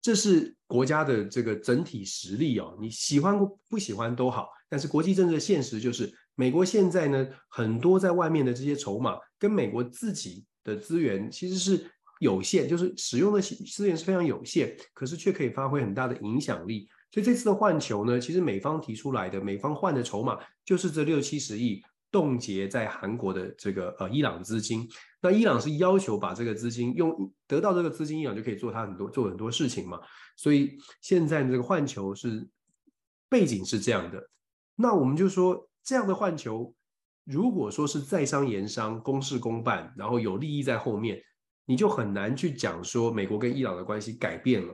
这是国家的这个整体实力哦，你喜欢不喜欢都好，但是国际政治的现实就是。美国现在呢，很多在外面的这些筹码跟美国自己的资源其实是有限，就是使用的资源是非常有限，可是却可以发挥很大的影响力。所以这次的换球呢，其实美方提出来的，美方换的筹码就是这六七十亿冻结在韩国的这个呃伊朗资金。那伊朗是要求把这个资金用得到这个资金，伊朗就可以做他很多做很多事情嘛。所以现在这个换球是背景是这样的，那我们就说。这样的换球，如果说是在商言商、公事公办，然后有利益在后面，你就很难去讲说美国跟伊朗的关系改变了。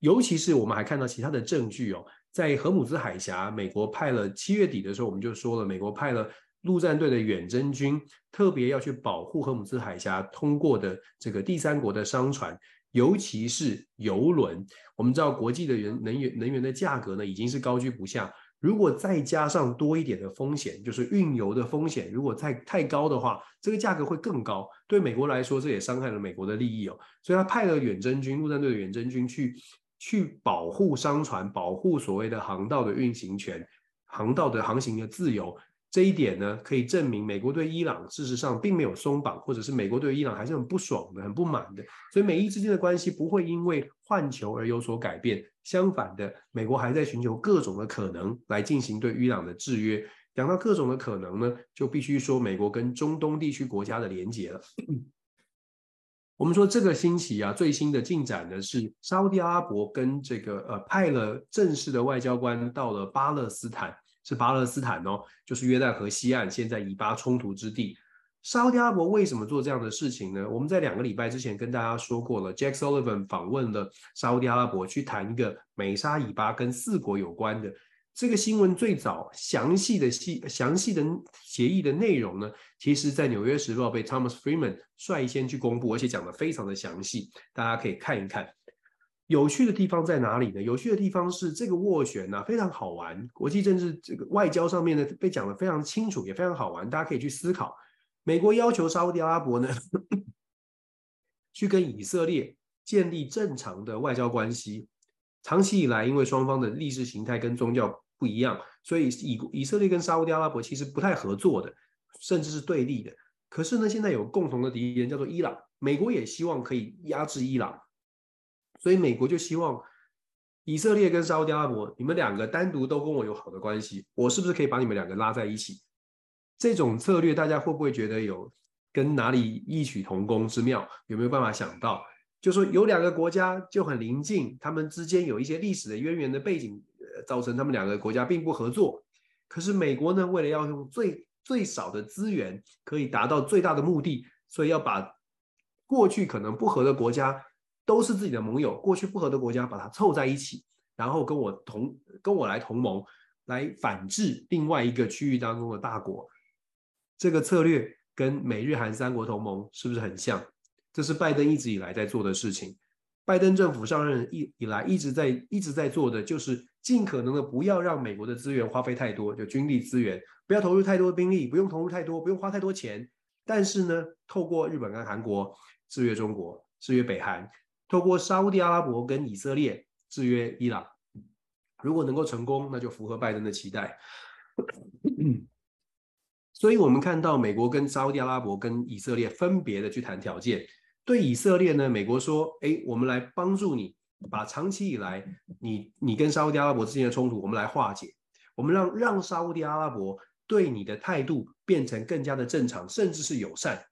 尤其是我们还看到其他的证据哦，在荷姆兹海峡，美国派了七月底的时候，我们就说了，美国派了陆战队的远征军，特别要去保护荷姆斯海峡通过的这个第三国的商船，尤其是油轮。我们知道国际的原能源能源的价格呢，已经是高居不下。如果再加上多一点的风险，就是运油的风险，如果太太高的话，这个价格会更高。对美国来说，这也伤害了美国的利益哦。所以他派了远征军、陆战队的远征军去去保护商船，保护所谓的航道的运行权、航道的航行的自由。这一点呢，可以证明美国对伊朗事实上并没有松绑，或者是美国对伊朗还是很不爽的、很不满的。所以美伊之间的关系不会因为换球而有所改变。相反的，美国还在寻求各种的可能来进行对伊朗的制约。讲到各种的可能呢，就必须说美国跟中东地区国家的连结了。我们说这个星期啊，最新的进展呢是沙乌地阿拉伯跟这个呃派了正式的外交官到了巴勒斯坦。是巴勒斯坦哦，就是约旦河西岸，现在以巴冲突之地。沙乌地阿拉伯为什么做这样的事情呢？我们在两个礼拜之前跟大家说过了，Jack Sullivan 访问了沙乌地阿拉伯，去谈一个美沙以巴跟四国有关的这个新闻。最早详细的细详细的协议的内容呢，其实在纽约时报被 Thomas Friedman 率先去公布，而且讲得非常的详细，大家可以看一看。有趣的地方在哪里呢？有趣的地方是这个斡旋呢，非常好玩。国际政治这个外交上面呢，被讲得非常清楚，也非常好玩。大家可以去思考。美国要求沙乌地阿拉伯呢，去跟以色列建立正常的外交关系。长期以来，因为双方的意识形态跟宗教不一样，所以以以色列跟沙乌地阿拉伯其实不太合作的，甚至是对立的。可是呢，现在有共同的敌人叫做伊朗，美国也希望可以压制伊朗。所以美国就希望以色列跟沙乌地阿拉伯，你们两个单独都跟我有好的关系，我是不是可以把你们两个拉在一起？这种策略大家会不会觉得有跟哪里异曲同工之妙？有没有办法想到？就说有两个国家就很邻近，他们之间有一些历史的渊源的背景，造成他们两个国家并不合作。可是美国呢，为了要用最最少的资源，可以达到最大的目的，所以要把过去可能不合的国家。都是自己的盟友，过去不合的国家把它凑在一起，然后跟我同跟我来同盟，来反制另外一个区域当中的大国。这个策略跟美日韩三国同盟是不是很像？这是拜登一直以来在做的事情。拜登政府上任以以来一直在一直在做的，就是尽可能的不要让美国的资源花费太多，就军力资源不要投入太多的兵力，不用投入太多，不用花太多钱。但是呢，透过日本跟韩国制约中国，制约北韩。透过沙乌地阿拉伯跟以色列制约伊朗，如果能够成功，那就符合拜登的期待。所以，我们看到美国跟沙乌地阿拉伯跟以色列分别的去谈条件。对以色列呢，美国说：“哎，我们来帮助你，把长期以来你你跟沙乌地阿拉伯之间的冲突，我们来化解。我们让让沙乌地阿拉伯对你的态度变成更加的正常，甚至是友善。”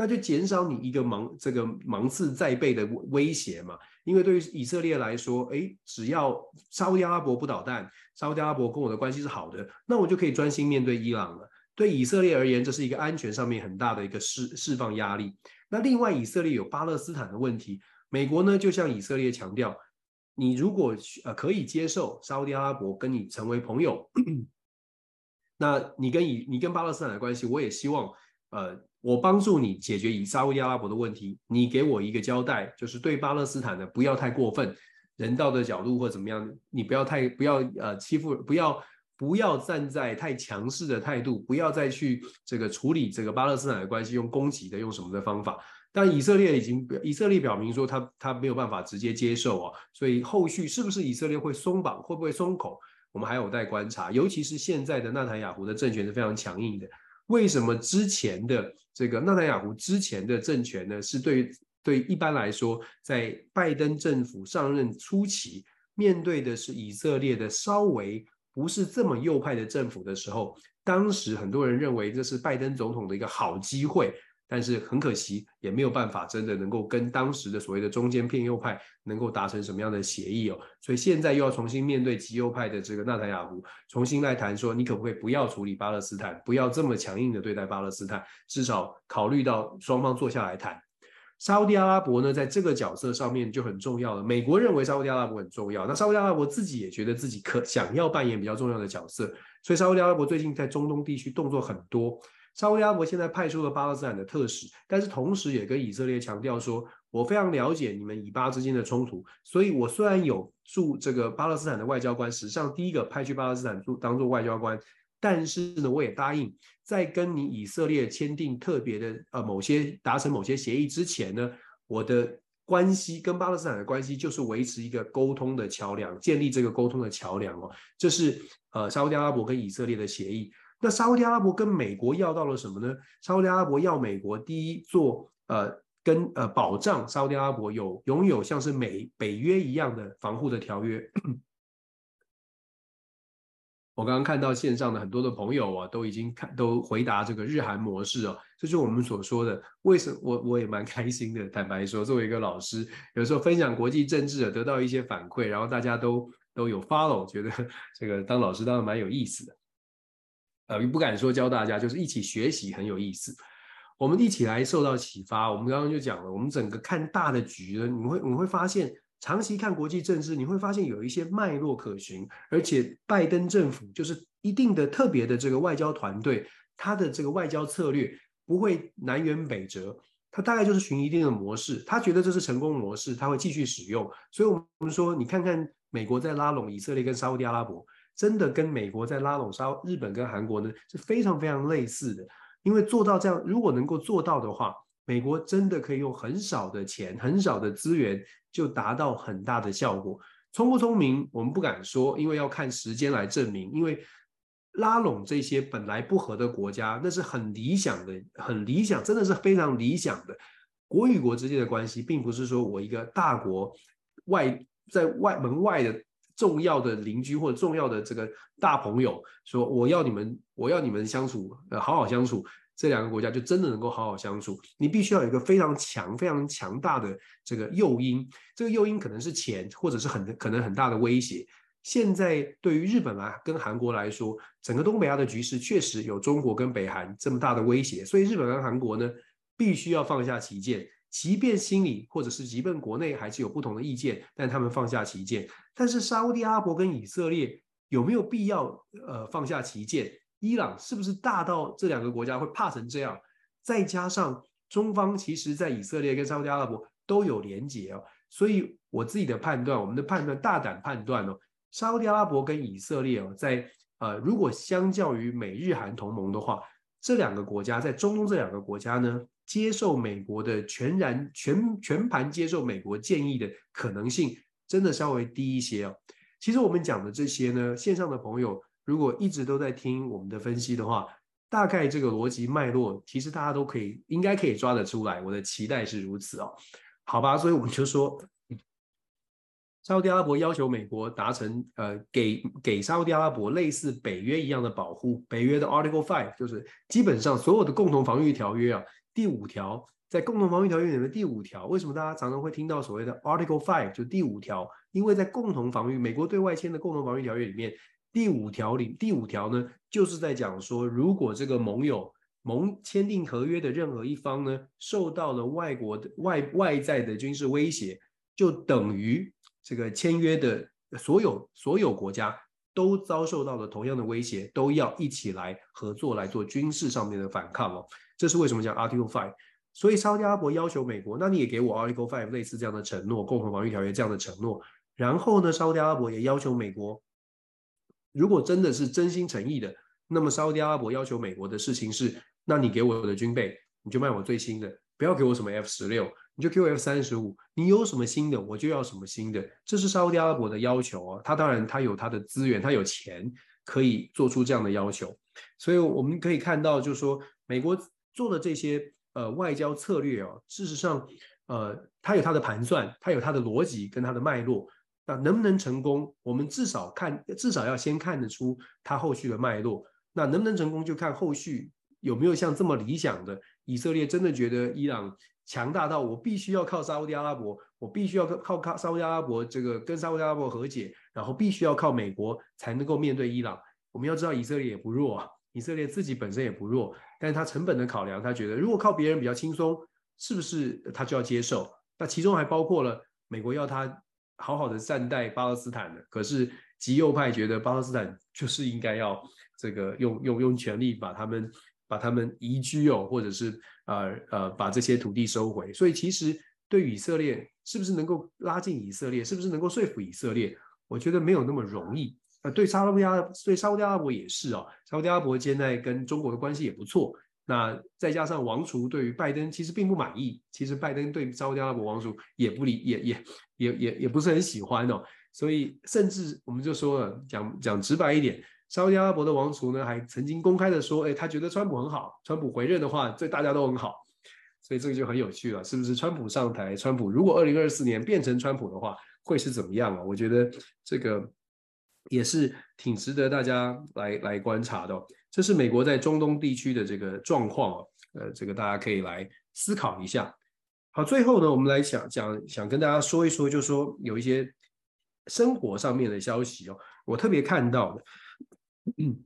那就减少你一个芒这个芒刺在背的威胁嘛，因为对于以色列来说，哎，只要沙乌地阿拉伯不捣蛋，沙乌地阿拉伯跟我的关系是好的，那我就可以专心面对伊朗了。对以色列而言，这是一个安全上面很大的一个释释放压力。那另外，以色列有巴勒斯坦的问题，美国呢就向以色列强调，你如果呃可以接受沙乌地阿拉伯跟你成为朋友，那你跟以你跟巴勒斯坦的关系，我也希望呃。我帮助你解决以沙乌地阿拉伯的问题，你给我一个交代，就是对巴勒斯坦的不要太过分，人道的角度或怎么样，你不要太不要呃欺负，不要不要站在太强势的态度，不要再去这个处理这个巴勒斯坦的关系，用攻击的用什么的方法。但以色列已经以色列表明说他他没有办法直接接受啊，所以后续是不是以色列会松绑，会不会松口，我们还有待观察。尤其是现在的纳坦雅胡的政权是非常强硬的。为什么之前的这个纳坦雅胡之前的政权呢？是对对一般来说，在拜登政府上任初期，面对的是以色列的稍微不是这么右派的政府的时候，当时很多人认为这是拜登总统的一个好机会。但是很可惜，也没有办法真的能够跟当时的所谓的中间偏右派能够达成什么样的协议哦。所以现在又要重新面对极右派的这个纳坦雅胡，重新来谈说，你可不可以不要处理巴勒斯坦，不要这么强硬的对待巴勒斯坦，至少考虑到双方坐下来谈。沙乌地阿拉伯呢，在这个角色上面就很重要了。美国认为沙乌地阿拉伯很重要，那沙乌地阿拉伯自己也觉得自己可想要扮演比较重要的角色，所以沙乌地阿拉伯最近在中东地区动作很多。沙乌阿拉伯现在派出了巴勒斯坦的特使，但是同时也跟以色列强调说，我非常了解你们以巴之间的冲突，所以我虽然有驻这个巴勒斯坦的外交官，史上第一个派去巴勒斯坦做当做外交官。但是呢，我也答应，在跟你以色列签订特别的呃某些达成某些协议之前呢，我的关系跟巴勒斯坦的关系就是维持一个沟通的桥梁，建立这个沟通的桥梁哦。这是呃沙乌地阿拉伯跟以色列的协议。那沙乌地阿拉伯跟美国要到了什么呢？沙乌地阿拉伯要美国第一做呃跟呃保障沙乌地阿拉伯有拥有像是美北约一样的防护的条约。我刚刚看到线上的很多的朋友啊，都已经看都回答这个日韩模式哦，这就是我们所说的。为什么我我也蛮开心的？坦白说，作为一个老师，有时候分享国际政治啊，得到一些反馈，然后大家都都有 follow，觉得这个当老师当然蛮有意思的。呃，不敢说教大家，就是一起学习很有意思。我们一起来受到启发。我们刚刚就讲了，我们整个看大的局呢，你会你会发现。长期看国际政治，你会发现有一些脉络可循，而且拜登政府就是一定的特别的这个外交团队，他的这个外交策略不会南辕北辙，他大概就是循一定的模式，他觉得这是成功模式，他会继续使用。所以，我们说，你看看美国在拉拢以色列跟沙乌地阿拉伯，真的跟美国在拉拢沙日本跟韩国呢是非常非常类似的，因为做到这样，如果能够做到的话。美国真的可以用很少的钱、很少的资源就达到很大的效果。聪不聪明，我们不敢说，因为要看时间来证明。因为拉拢这些本来不和的国家，那是很理想的、很理想，真的是非常理想的。国与国之间的关系，并不是说我一个大国外在外门外的重要的邻居或者重要的这个大朋友说我要你们，我要你们相处，呃，好好相处。这两个国家就真的能够好好相处，你必须要有一个非常强、非常强大的这个诱因，这个诱因可能是钱，或者是很可能很大的威胁。现在对于日本来跟韩国来说，整个东北亚的局势确实有中国跟北韩这么大的威胁，所以日本跟韩国呢，必须要放下歧见，即便心里或者是即便国内还是有不同的意见，但他们放下旗舰。但是沙乌地阿拉伯跟以色列有没有必要呃放下旗舰？伊朗是不是大到这两个国家会怕成这样？再加上中方其实在以色列跟沙乌地阿拉伯都有连结哦，所以我自己的判断，我们的判断大胆判断哦，沙乌地阿拉伯跟以色列哦，在呃如果相较于美日韩同盟的话，这两个国家在中东这两个国家呢，接受美国的全然全全盘接受美国建议的可能性，真的稍微低一些哦。其实我们讲的这些呢，线上的朋友。如果一直都在听我们的分析的话，大概这个逻辑脉络，其实大家都可以，应该可以抓得出来。我的期待是如此哦，好吧，所以我们就说，沙乌地阿拉伯要求美国达成，呃，给给沙乌地阿拉伯类似北约一样的保护。北约的 Article Five 就是基本上所有的共同防御条约啊，第五条在共同防御条约里面的第五条，为什么大家常常会听到所谓的 Article Five 就第五条？因为在共同防御，美国对外签的共同防御条约里面。第五条里，第五条呢，就是在讲说，如果这个盟友盟签订合约的任何一方呢，受到了外国的外外在的军事威胁，就等于这个签约的所有所有国家都遭受到了同样的威胁，都要一起来合作来做军事上面的反抗哦。这是为什么讲 Article Five？所以沙乌地阿拉伯要求美国，那你也给我 Article Five 类似这样的承诺，共同防御条约这样的承诺。然后呢，沙乌地阿拉伯也要求美国。如果真的是真心诚意的，那么沙乌地阿拉伯要求美国的事情是：那你给我的军备，你就卖我最新的，不要给我什么 F 十六，你就给我 F 三十五。你有什么新的，我就要什么新的。这是沙乌地阿拉伯的要求啊。他当然他有他的资源，他有钱可以做出这样的要求。所以我们可以看到，就是说美国做的这些呃外交策略啊，事实上呃，他有他的盘算，他有他的逻辑跟他的脉络。那能不能成功？我们至少看，至少要先看得出它后续的脉络。那能不能成功，就看后续有没有像这么理想的以色列真的觉得伊朗强大到我必须要靠沙乌地阿拉伯，我必须要靠靠沙乌地阿拉伯这个跟沙乌地阿拉伯和解，然后必须要靠美国才能够面对伊朗。我们要知道以色列也不弱啊，以色列自己本身也不弱，但是他成本的考量，他觉得如果靠别人比较轻松，是不是他就要接受？那其中还包括了美国要他。好好的善待巴勒斯坦的，可是极右派觉得巴勒斯坦就是应该要这个用用用权力把他们把他们移居哦，或者是呃呃把这些土地收回。所以其实对以色列是不是能够拉近以色列，是不是能够说服以色列？我觉得没有那么容易。呃，对沙特阿拉对沙特阿拉伯也是哦，沙特阿拉伯现在跟中国的关系也不错。那再加上王储对于拜登其实并不满意，其实拜登对沙特阿拉伯王储也不理，也也也也也不是很喜欢哦。所以甚至我们就说了，讲讲直白一点，沙特阿拉伯的王储呢还曾经公开的说，哎，他觉得川普很好，川普回任的话对大家都很好。所以这个就很有趣了，是不是？川普上台，川普如果二零二四年变成川普的话，会是怎么样啊？我觉得这个。也是挺值得大家来来观察的哦。这是美国在中东地区的这个状况哦，呃，这个大家可以来思考一下。好，最后呢，我们来想讲，想跟大家说一说，就说有一些生活上面的消息哦，我特别看到的，嗯，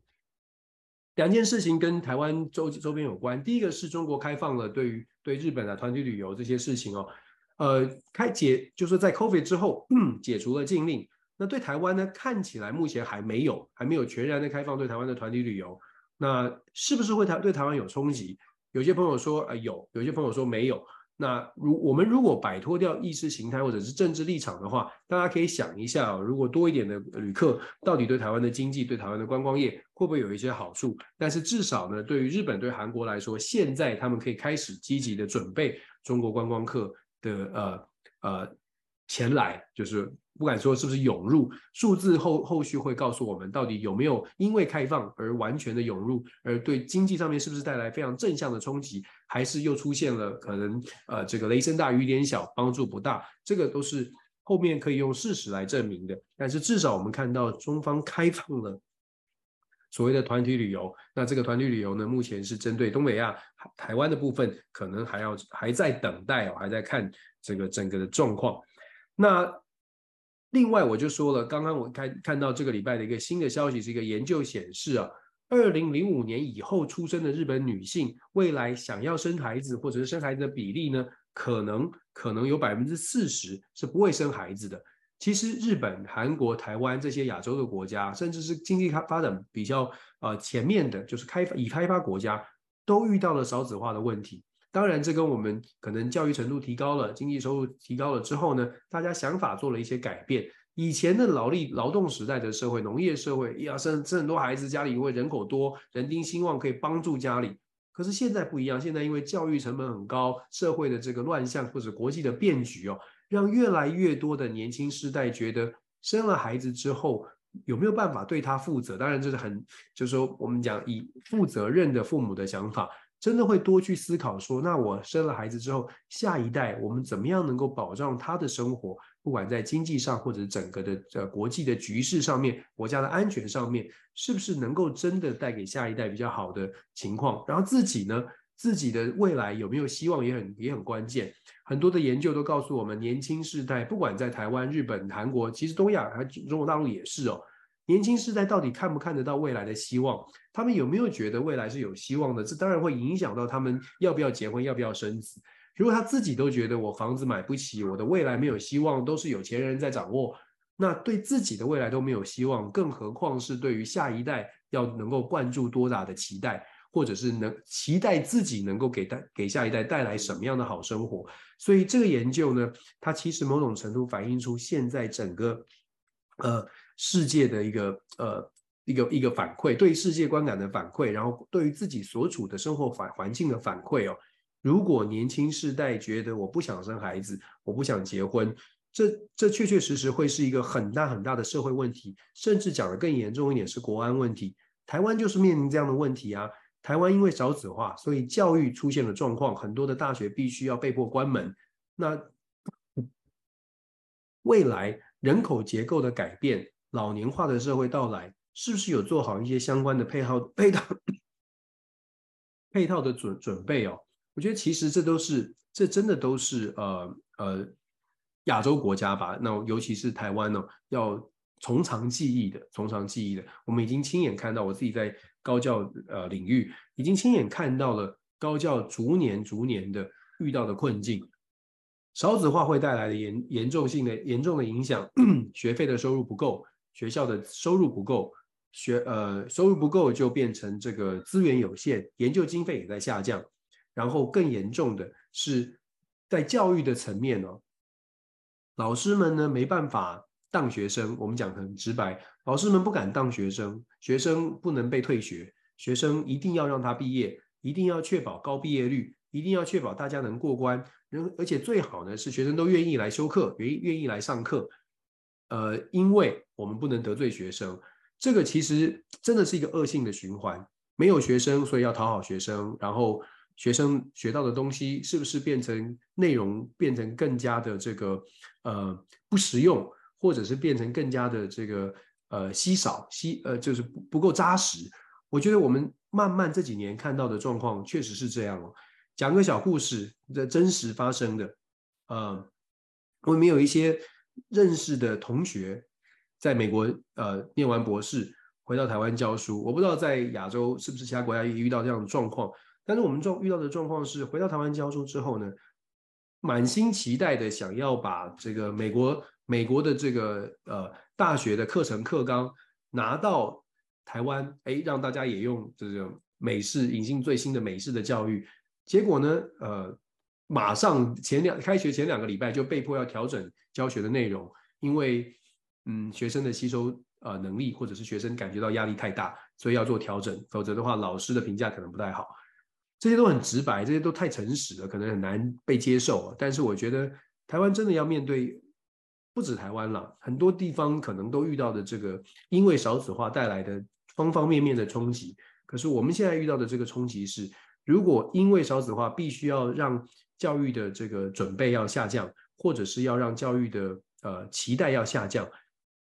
两件事情跟台湾周周边有关。第一个是中国开放了对于对日本的团体旅游这些事情哦，呃，开解就是在 COVID 之后，解除了禁令。那对台湾呢，看起来目前还没有，还没有全然的开放对台湾的团体旅游。那是不是会台对台湾有冲击？有些朋友说，呃，有；有些朋友说没有。那如我们如果摆脱掉意识形态或者是政治立场的话，大家可以想一下，如果多一点的旅客，到底对台湾的经济、对台湾的观光业会不会有一些好处？但是至少呢，对于日本、对韩国来说，现在他们可以开始积极的准备中国观光客的呃呃前来，就是。不敢说是不是涌入，数字后后续会告诉我们到底有没有因为开放而完全的涌入，而对经济上面是不是带来非常正向的冲击，还是又出现了可能呃这个雷声大雨点小，帮助不大，这个都是后面可以用事实来证明的。但是至少我们看到中方开放了所谓的团体旅游，那这个团体旅游呢，目前是针对东北亚台湾的部分，可能还要还在等待哦，还在看这个整个的状况。那。另外，我就说了，刚刚我看看到这个礼拜的一个新的消息，是一个研究显示啊，二零零五年以后出生的日本女性，未来想要生孩子或者是生孩子的比例呢，可能可能有百分之四十是不会生孩子的。其实日本、韩国、台湾这些亚洲的国家，甚至是经济开发展比较呃前面的，就是开发已开发国家，都遇到了少子化的问题。当然，这跟我们可能教育程度提高了，经济收入提高了之后呢，大家想法做了一些改变。以前的劳力劳动时代的社会，农业社会，要生生很多孩子，家里因为人口多，人丁兴旺，可以帮助家里。可是现在不一样，现在因为教育成本很高，社会的这个乱象或者国际的变局哦，让越来越多的年轻世代觉得生了孩子之后有没有办法对他负责？当然这是很，就是说我们讲以负责任的父母的想法。真的会多去思考说，那我生了孩子之后，下一代我们怎么样能够保障他的生活？不管在经济上，或者整个的呃国际的局势上面，国家的安全上面，是不是能够真的带给下一代比较好的情况？然后自己呢，自己的未来有没有希望也很也很关键。很多的研究都告诉我们，年轻世代不管在台湾、日本、韩国，其实东亚还中国大陆也是哦。年轻世代到底看不看得到未来的希望？他们有没有觉得未来是有希望的？这当然会影响到他们要不要结婚，要不要生子。如果他自己都觉得我房子买不起，我的未来没有希望，都是有钱人在掌握，那对自己的未来都没有希望，更何况是对于下一代要能够灌注多大的期待，或者是能期待自己能够给带给下一代带来什么样的好生活？所以这个研究呢，它其实某种程度反映出现在整个呃。世界的一个呃一个一个反馈，对世界观感的反馈，然后对于自己所处的生活环环境的反馈哦。如果年轻世代觉得我不想生孩子，我不想结婚，这这确确实实会是一个很大很大的社会问题，甚至讲得更严重一点是国安问题。台湾就是面临这样的问题啊。台湾因为少子化，所以教育出现了状况，很多的大学必须要被迫关门。那未来人口结构的改变。老年化的社会到来，是不是有做好一些相关的配套配套配套的准准备哦？我觉得其实这都是，这真的都是呃呃亚洲国家吧。那尤其是台湾呢、哦，要从长计议的，从长计议的。我们已经亲眼看到，我自己在高教呃领域已经亲眼看到了高教逐年逐年的遇到的困境。少子化会带来的严严重性的严重的影响，学费的收入不够。学校的收入不够，学呃收入不够就变成这个资源有限，研究经费也在下降。然后更严重的是，在教育的层面呢、哦，老师们呢没办法当学生，我们讲很直白，老师们不敢当学生，学生不能被退学，学生一定要让他毕业，一定要确保高毕业率，一定要确保大家能过关，而且最好呢是学生都愿意来修课，愿意愿意来上课，呃，因为我们不能得罪学生，这个其实真的是一个恶性的循环，没有学生，所以要讨好学生，然后。学生学到的东西是不是变成内容变成更加的这个呃不实用，或者是变成更加的这个呃稀少稀呃就是不不够扎实？我觉得我们慢慢这几年看到的状况确实是这样哦。讲个小故事，这真实发生的。呃，我们有一些认识的同学在美国呃念完博士回到台湾教书，我不知道在亚洲是不是其他国家也遇到这样的状况。但是我们状遇到的状况是，回到台湾教书之后呢，满心期待的想要把这个美国美国的这个呃大学的课程课纲拿到台湾，哎，让大家也用这种美式引进最新的美式的教育。结果呢，呃，马上前两开学前两个礼拜就被迫要调整教学的内容，因为嗯学生的吸收呃能力或者是学生感觉到压力太大，所以要做调整，否则的话老师的评价可能不太好。这些都很直白，这些都太诚实了，可能很难被接受。但是我觉得台湾真的要面对，不止台湾了，很多地方可能都遇到的这个因为少子化带来的方方面面的冲击。可是我们现在遇到的这个冲击是，如果因为少子化必须要让教育的这个准备要下降，或者是要让教育的呃期待要下降，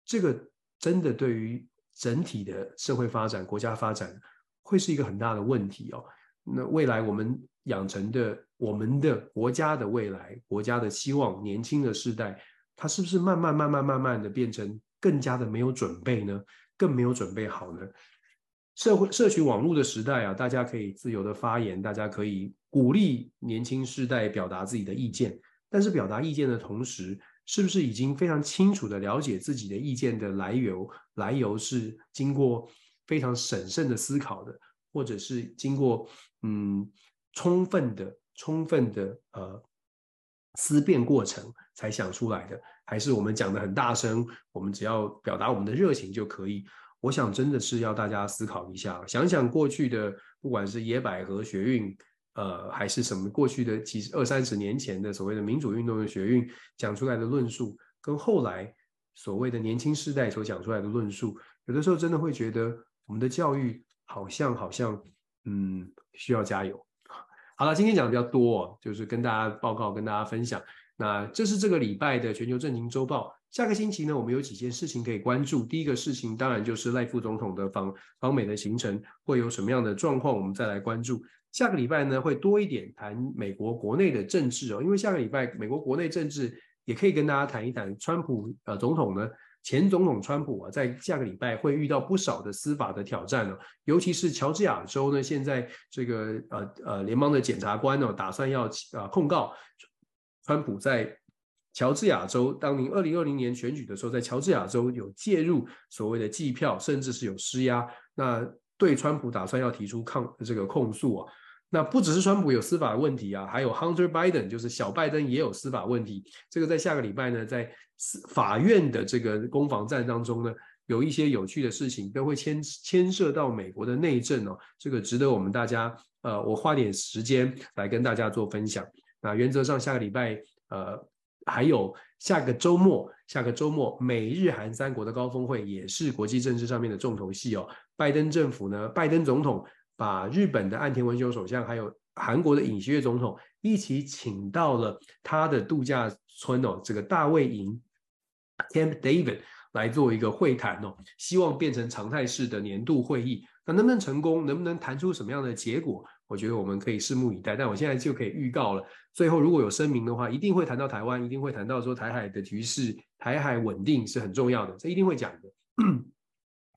这个真的对于整体的社会发展、国家发展会是一个很大的问题哦。那未来我们养成的我们的国家的未来，国家的希望，年轻的世代，他是不是慢慢慢慢慢慢的变成更加的没有准备呢？更没有准备好呢？社会社群网络的时代啊，大家可以自由的发言，大家可以鼓励年轻世代表达自己的意见，但是表达意见的同时，是不是已经非常清楚的了解自己的意见的来由？来由是经过非常审慎的思考的。或者是经过嗯充分的、充分的呃思辨过程才想出来的，还是我们讲的很大声，我们只要表达我们的热情就可以？我想真的是要大家思考一下，想想过去的，不管是野百合学运，呃，还是什么过去的几十二三十年前的所谓的民主运动的学运讲出来的论述，跟后来所谓的年轻世代所讲出来的论述，有的时候真的会觉得我们的教育。好像好像，嗯，需要加油。好了，今天讲的比较多哦，就是跟大家报告，跟大家分享。那这是这个礼拜的全球政经周报。下个星期呢，我们有几件事情可以关注。第一个事情当然就是赖副总统的访访美的行程会有什么样的状况，我们再来关注。下个礼拜呢，会多一点谈美国国内的政治哦，因为下个礼拜美国国内政治也可以跟大家谈一谈。川普呃总统呢。前总统川普啊，在下个礼拜会遇到不少的司法的挑战呢，尤其是乔治亚州呢，现在这个呃呃联邦的检察官呢，打算要呃控告川普在乔治亚州当年二零二零年选举的时候，在乔治亚州有介入所谓的计票，甚至是有施压，那对川普打算要提出抗这个控诉啊。那不只是川普有司法问题啊，还有 Hunter Biden，就是小拜登也有司法问题。这个在下个礼拜呢，在法院的这个攻防战当中呢，有一些有趣的事情都会牵牵涉到美国的内政哦。这个值得我们大家呃，我花点时间来跟大家做分享。那原则上下个礼拜呃，还有下个周末，下个周末美日韩三国的高峰会也是国际政治上面的重头戏哦。拜登政府呢，拜登总统。把日本的岸田文雄首相，还有韩国的尹锡悦总统一起请到了他的度假村哦，这个大卫营 Camp David 来做一个会谈哦，希望变成常态式的年度会议。那能不能成功？能不能谈出什么样的结果？我觉得我们可以拭目以待。但我现在就可以预告了，最后如果有声明的话，一定会谈到台湾，一定会谈到说台海的局势，台海稳定是很重要的，这一定会讲的。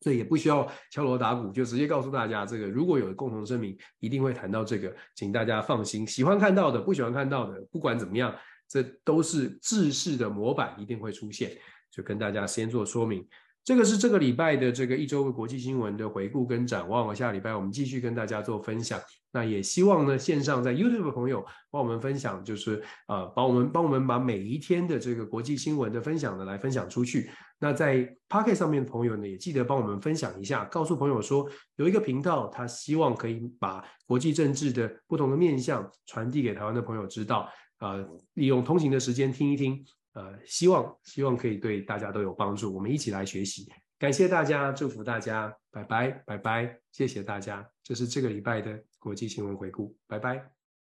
这也不需要敲锣打鼓，就直接告诉大家，这个如果有共同声明，一定会谈到这个，请大家放心。喜欢看到的，不喜欢看到的，不管怎么样，这都是制式的模板，一定会出现。就跟大家先做说明。这个是这个礼拜的这个一周的国际新闻的回顾跟展望。下礼拜我们继续跟大家做分享。那也希望呢，线上在 YouTube 的朋友帮我们分享，就是呃，帮我们帮我们把每一天的这个国际新闻的分享呢来分享出去。那在 Pocket 上面的朋友呢，也记得帮我们分享一下，告诉朋友说有一个频道，他希望可以把国际政治的不同的面向传递给台湾的朋友知道。呃，利用通勤的时间听一听。呃，希望希望可以对大家都有帮助，我们一起来学习。感谢大家，祝福大家，拜拜拜拜，谢谢大家。这是这个礼拜的国际新闻回顾，拜拜。